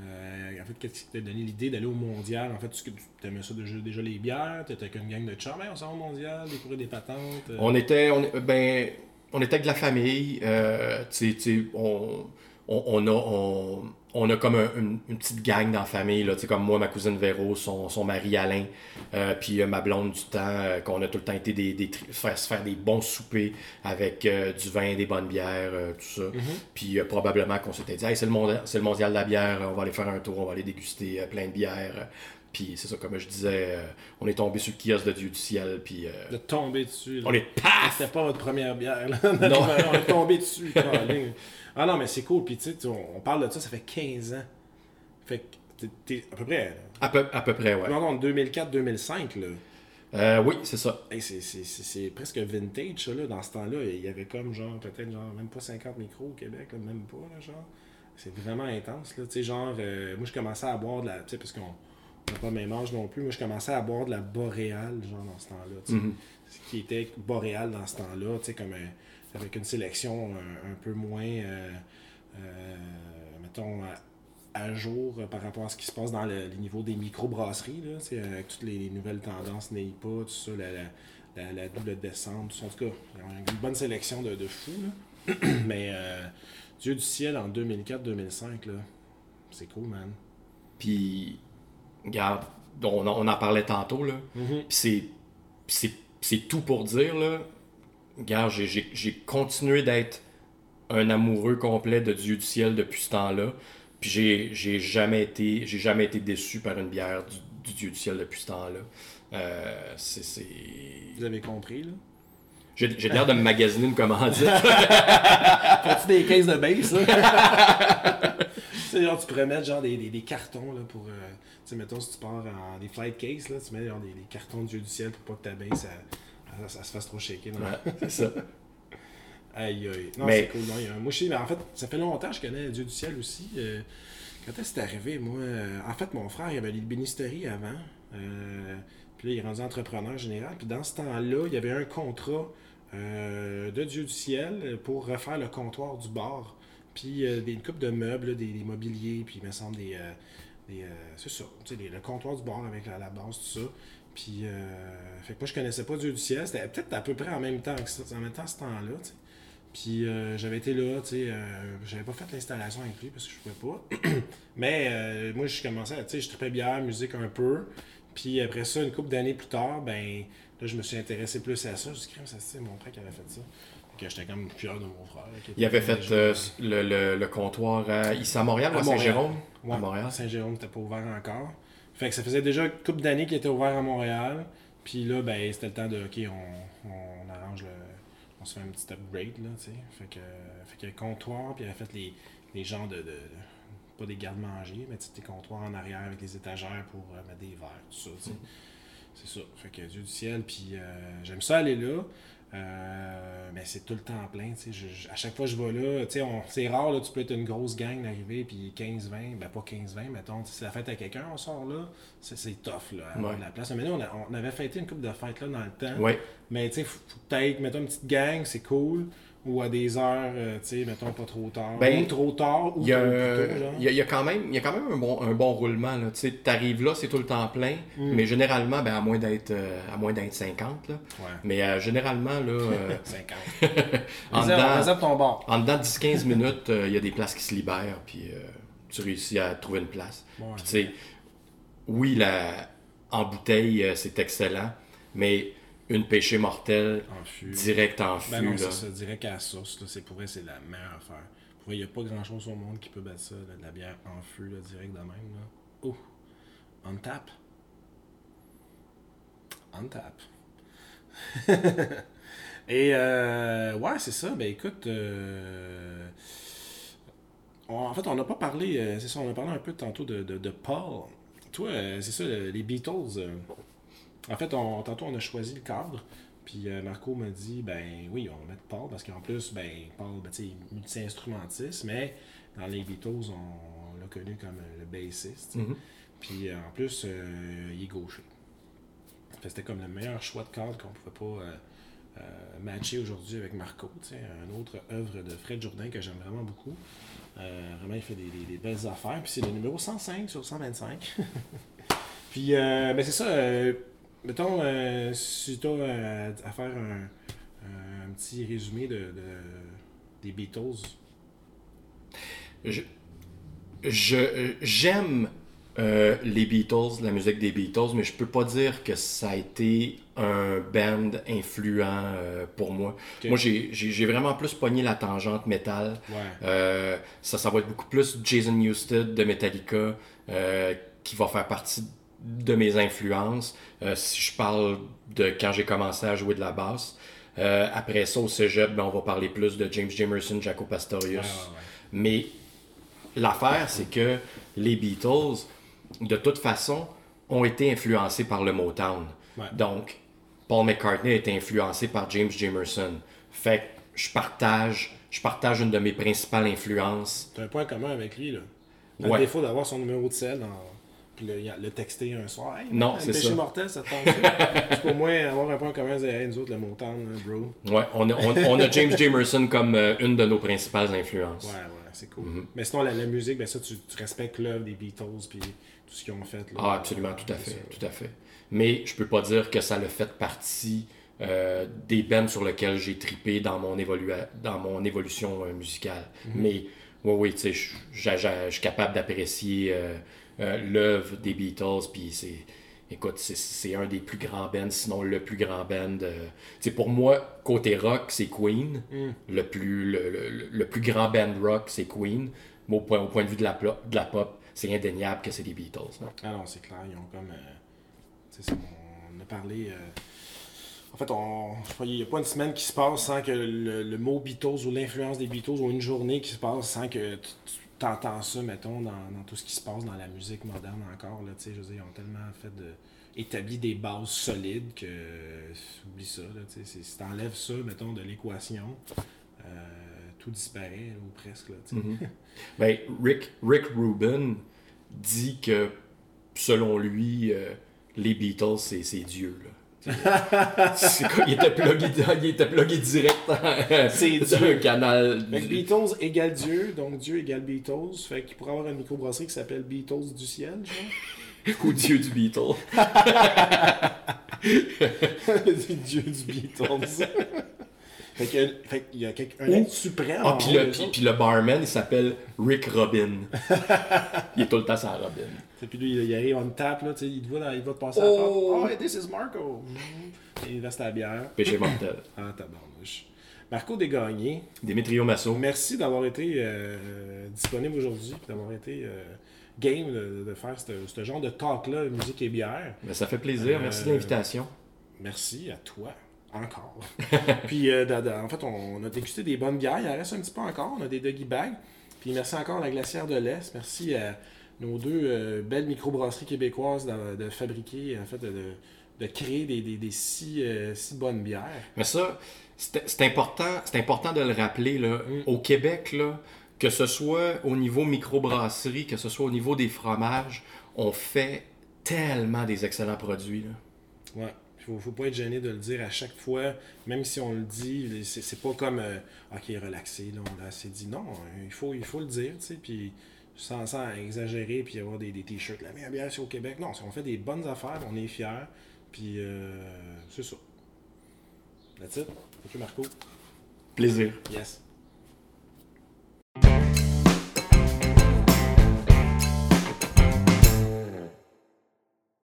euh, en fait, qu'est-ce qui t'a donné l'idée d'aller au mondial? En fait, tu tu aimais ça déjà, déjà les bières? T'étais avec une gang de chums, on s'en va au mondial, découvrir des patentes. euh? On était, on, ben, on était avec de la famille. euh, tu sais- tu sais, on, on, on a, on, on a comme un- une, une petite gang dans la famille. Là, tu sais, comme moi, ma cousine Véro, son, son mari Alain, euh, puis euh, ma blonde du temps, euh, qu'on a tout le temps été des, des faire, se faire des bons soupers avec du vin, des bonnes bières, tout ça. Puis euh, probablement qu'on s'était dit, hey, c'est le, mondial, le mondial de la bière, on va aller faire un tour, on va aller déguster plein de bières. Puis c'est ça, comme je disais, on est tombé sur le kiosque de Dieu du ciel, puis... De tomber dessus. là. on est paf! C'était pas votre première bière. Là. Non. on est tombé dessus. Ah non, mais c'est cool. Puis tu sais, on parle de ça, ça fait 15 ans. Fait que t'es- à peu près. À peu, à peu près, ouais. Non, non, 2004-2005, là. Euh, oui, c'est ça. Hey, c'est- c'est c'est- c'est presque vintage, ça, là. Dans ce temps-là, il y avait comme, genre, peut-être, genre, même pas 50 micros au Québec, là, même pas, là, genre. C'est vraiment intense, là. Tu sais, genre, euh, moi, je commençais à boire de la... Tu sais, parce qu'on n'a pas le même âge non plus. Moi, je commençais à boire de la boréale, genre, dans ce temps-là, tu sais. Mhm. Ce qui était boréal dans ce temps-là, tu sais, comme un- avec une sélection un, un peu moins, euh, euh, mettons, à, à jour euh, par rapport à ce qui se passe dans le, les niveaux des microbrasseries, là, avec toutes les, les nouvelles tendances NEIPA, tout ça, la, la, la- la double descente, tout ça. En tout cas, une bonne sélection de, de fous, là. Mais euh, Dieu du ciel en 2004-2005, là, c'est cool, man. Puis, regarde, on, en- on en parlait tantôt, là. Mhm. Puis c'est, c'est tout pour dire, là. Regarde, j'ai, continué d'être un amoureux complet de Dieu du ciel depuis ce temps-là. Puis j'ai, jamais été j'ai jamais été déçu par une bière du, du Dieu du ciel depuis ce temps-là. Euh, c'est. Vous avez compris, là? J'ai, l'air de me magasiner une commandite. Fais-tu des cases de base, là? tu sais, genre, tu pourrais mettre genre des, des, des cartons, là, pour... euh, tu sais, mettons, si tu pars en des flight cases, là, tu mets genre des, des cartons de Dieu du ciel pour pas que ta base, ça, ça, se fasse trop shaker. non? Ouais, c'est ça. Aïe, aïe. Non, Mais- c'est cool. Non, il y a un- Moi, je sais, mais en fait, ça fait longtemps que je connais Dieu du ciel aussi. Euh, quand est-ce que c'est arrivé, moi? euh, en fait, mon frère, il avait l'ébénisterie avant. Euh, puis là, il est rendu entrepreneur général. Puis dans ce temps-là, il y avait un contrat de Dieu du ciel pour refaire le comptoir du bar. Puis des, une coupe de meubles, des, des mobiliers, puis il me semble des. des, c'est ça, tu sais, le comptoir du bar avec la, la base, tout ça. Puis, euh, fait que moi, je connaissais pas Dieu du ciel. C'était peut-être à peu près en même temps que ça, en même temps, ce temps-là, tu sais. Puis euh, j'avais été là, tu sais, euh, j'avais pas fait l'installation avec lui parce que je pouvais pas. Mais moi, je commençais, à- tu sais, je tripais bière, musique un peu. Puis après ça, une couple d'années plus tard, ben là, je me suis intéressé plus à ça. Je me suis dit, ça c'est mon frère qui avait fait ça. Que j'étais comme fier de mon frère. Il avait fait euh, le, le, le comptoir à, ici à Montréal ou À à Montréal. Saint-Jérôme? Ouais, À Montréal. Saint-Jérôme n'était pas ouvert encore. Fait que ça faisait déjà une couple d'années qu'il était ouvert à Montréal. Puis là, ben, c'était le temps de, OK, on, on arrange le... On se fait un petit upgrade, là, tu sais. Fait que, fait a le comptoir, puis il avait fait les, les genres de, de- Pas des garde-manger, mais tu comptoirs en arrière avec les étagères pour euh, mettre des verres, tout ça, tu sais. C'est ça. Fait que Dieu du ciel, puis euh, j'aime ça aller là. Euh, mais c'est tout le temps plein, tu sais. Je- je- à chaque fois que je vais là, tu sais, on- c'est rare, là, tu peux être une grosse gang d'arriver, puis 15-20, ben pas 15-20, mettons. C'est la fête à quelqu'un, on sort là, c'est tough, là, Ouais. de la place. Mais nous, on, a- on avait fêté une couple de fêtes, là, dans le temps. Oui. Mais, tu sais, peut-être, mettons, une petite gang, c'est cool. Ou à des heures, euh, tu sais, mettons, pas trop tard. Ben, ou trop tard, ou y, a, trop tôt, genre. il y a- y a quand même, y a quand même un, bon, un bon roulement. Tu arrives là, c'est tout le temps plein, Mm. mais généralement, ben, à moins d'être euh, à moins d'être 50. Là. Ouais. Mais euh, généralement, là, euh, 50. en, dedans, en dedans de 10-15 minutes, il y a des places qui se libèrent, puis tu réussis à trouver une place. Ouais. Puis tu sais, oui, la, en bouteille, c'est excellent, mais une pêchée mortelle En fût. direct en fût, Ben non, c'est ça, direct à la là, c'est pour vrai, c'est la meilleure affaire. Pour vrai, il n'y a pas grand chose au monde qui peut battre ça, là, de la bière en feu, là, direct de même, là. Oh! On tap. On tap. Et, euh, ouais, c'est ça, ben écoute, euh, on- en fait, on n'a pas parlé, euh, c'est ça, on a parlé un peu tantôt de, de, de Paul. Toi, euh, c'est ça, le- les Beatles, en fait, on, tantôt, on a choisi le cadre. Puis euh, Marco m'a dit, ben oui, on va mettre Paul, parce qu'en plus, ben, Paul, ben, tu sais, il est multi-instrumentiste, mais dans les Beatles, on, l'a connu comme le bassiste. Mhm. Puis euh, en plus, euh, il est gaucher. C'était comme le meilleur choix de cadre qu'on pouvait pas matcher aujourd'hui avec Marco. tu sais. Une autre œuvre de Fred Jourdain que j'aime vraiment beaucoup. Vraiment, il fait des, des- des belles affaires. Puis c'est le numéro 105 sur 125. Puis, euh, ben c'est ça. Euh, mettons, euh, si tu as à faire un, un petit résumé de, de- des Beatles. Je, je- j'aime euh, les Beatles, la musique des Beatles, mais je peux pas dire que ça a été un band influent euh, pour moi. Moi, j'ai, j'ai- j'ai vraiment plus pogné la tangente métal. Ouais. Euh, ça, ça va être beaucoup plus Jason Newsted de Metallica, euh, qui va faire partie de mes influences. Euh, si je parle de quand j'ai commencé à jouer de la basse, euh, après ça, au cégep, ben, on va parler plus de James Jamerson, Jaco Pastorius. Ouais, ouais. Mais l'affaire, c'est que les Beatles, de toute façon, ont été influencés par le Motown. Ouais. Donc, Paul McCartney a été influencé par James Jamerson. Fait que je partage, je partage une de mes principales influences. T'as un point commun avec lui, là. À Ouais. défaut d'avoir son numéro de sel, dans... puis le, le texter un soir. Hey, Non, c'est ça. mortel, ça te tente. Pour moi avoir un point commun, c'est hey, nous autres, le montant, bro. Ouais, on a, on, on a James Jamerson comme euh, une de nos principales influences. Ouais, ouais, c'est cool. Mm-hmm. Mais sinon, la, la musique, ben ça, tu, tu respectes l'œuvre des Beatles, puis tout ce qu'ils ont fait. Là, Ah, absolument, tout à fait, ça. tout à fait. Mais je peux pas dire que ça a fait partie euh, des bands sur lesquels j'ai tripé dans mon, dans mon évolution euh, musicale. Mais oui, oui, tu sais, je suis capable d'apprécier euh, euh, l'œuvre des Beatles, puis c'est... Écoute, c'est- un des plus grands bands, sinon le plus grand band. euh, pour moi, côté rock, c'est Queen. Le, plus, le, le- le plus grand band rock, c'est Queen. Mais au point, au point de vue de la, plo- de la pop, c'est indéniable que c'est les Beatles. Ah non, c'est clair, ils ont comme. euh, on a parlé. euh, en fait, on, il n'y a pas une semaine qui se passe sans que le, le mot Beatles ou l'influence des Beatles ou une journée qui se passe sans que tu, tu entends ça, mettons, dans, dans tout ce qui se passe dans la musique moderne encore. Là, tu sais, je ils ont tellement fait de établi des bases solides que oublie ça. Là, tu sais, si t'enlèves ça, mettons, de l'équation, euh, tout disparaît ou presque. Là, tu sais. Ben, Rick, Rick Rubin dit que, selon lui, euh, les Beatles, c'est Dieu. Là. C'est quoi, il était plugué, il était plugué direct C'est Dieu. canal. Fait que Beatles égale Dieu, donc Dieu égale Beatles. Fait qu'il pourrait avoir une microbrasserie qui s'appelle Beatles du ciel, genre. Ou Dieu du Beatle. Dieu du Beatles. fait qu'il fait qu'il y a quelque- un être suprême. Ah, en puis le, barman, il s'appelle Rick Robin. il est tout le temps sans Robin. Et puis lui, il arrive, on le tape, là, tu sais, il te voit, dans- il va te passer Oh. à la porte. Oh, hey, this is Marco. Et il reste à la bière. Péché mortel. Ah, tabarnouche. Marco Desgagnés, Demetrio Masso. merci d'avoir été euh, disponible aujourd'hui, puis d'avoir été euh, game de, de faire ce genre de talk-là, musique et bière. Ben, ça fait plaisir. Merci de Euh, l'invitation. Merci à toi. Encore. puis, euh, en fait, on a dégusté des bonnes bières. Il en reste un petit peu encore. On a des doggy bags. Puis, merci encore à la Glacière de l'Est. Merci à nos deux euh, belles microbrasseries québécoises de, de fabriquer, en fait, de, créer des, des- des si, euh, si bonnes bières. Mais ça, c'est important, c'est important de le rappeler. Là, Au Québec, là, que ce soit au niveau microbrasserie, que ce soit au niveau des fromages, on fait tellement des excellents produits. là. Ouais. Il faut, faut pas être gêné de le dire à chaque fois, même si on le dit, c'est pas comme euh, OK, relaxé, là, on l'a assez dit. Non, euh, il faut, il faut le dire, tu sais, puis sans, sans exagérer, puis avoir des, des t-shirts. La meilleure bière, c'est au Québec. Non, on fait des bonnes affaires, on est fiers, puis euh, c'est ça. That's it. OK, Marco. Plaisir. Yes.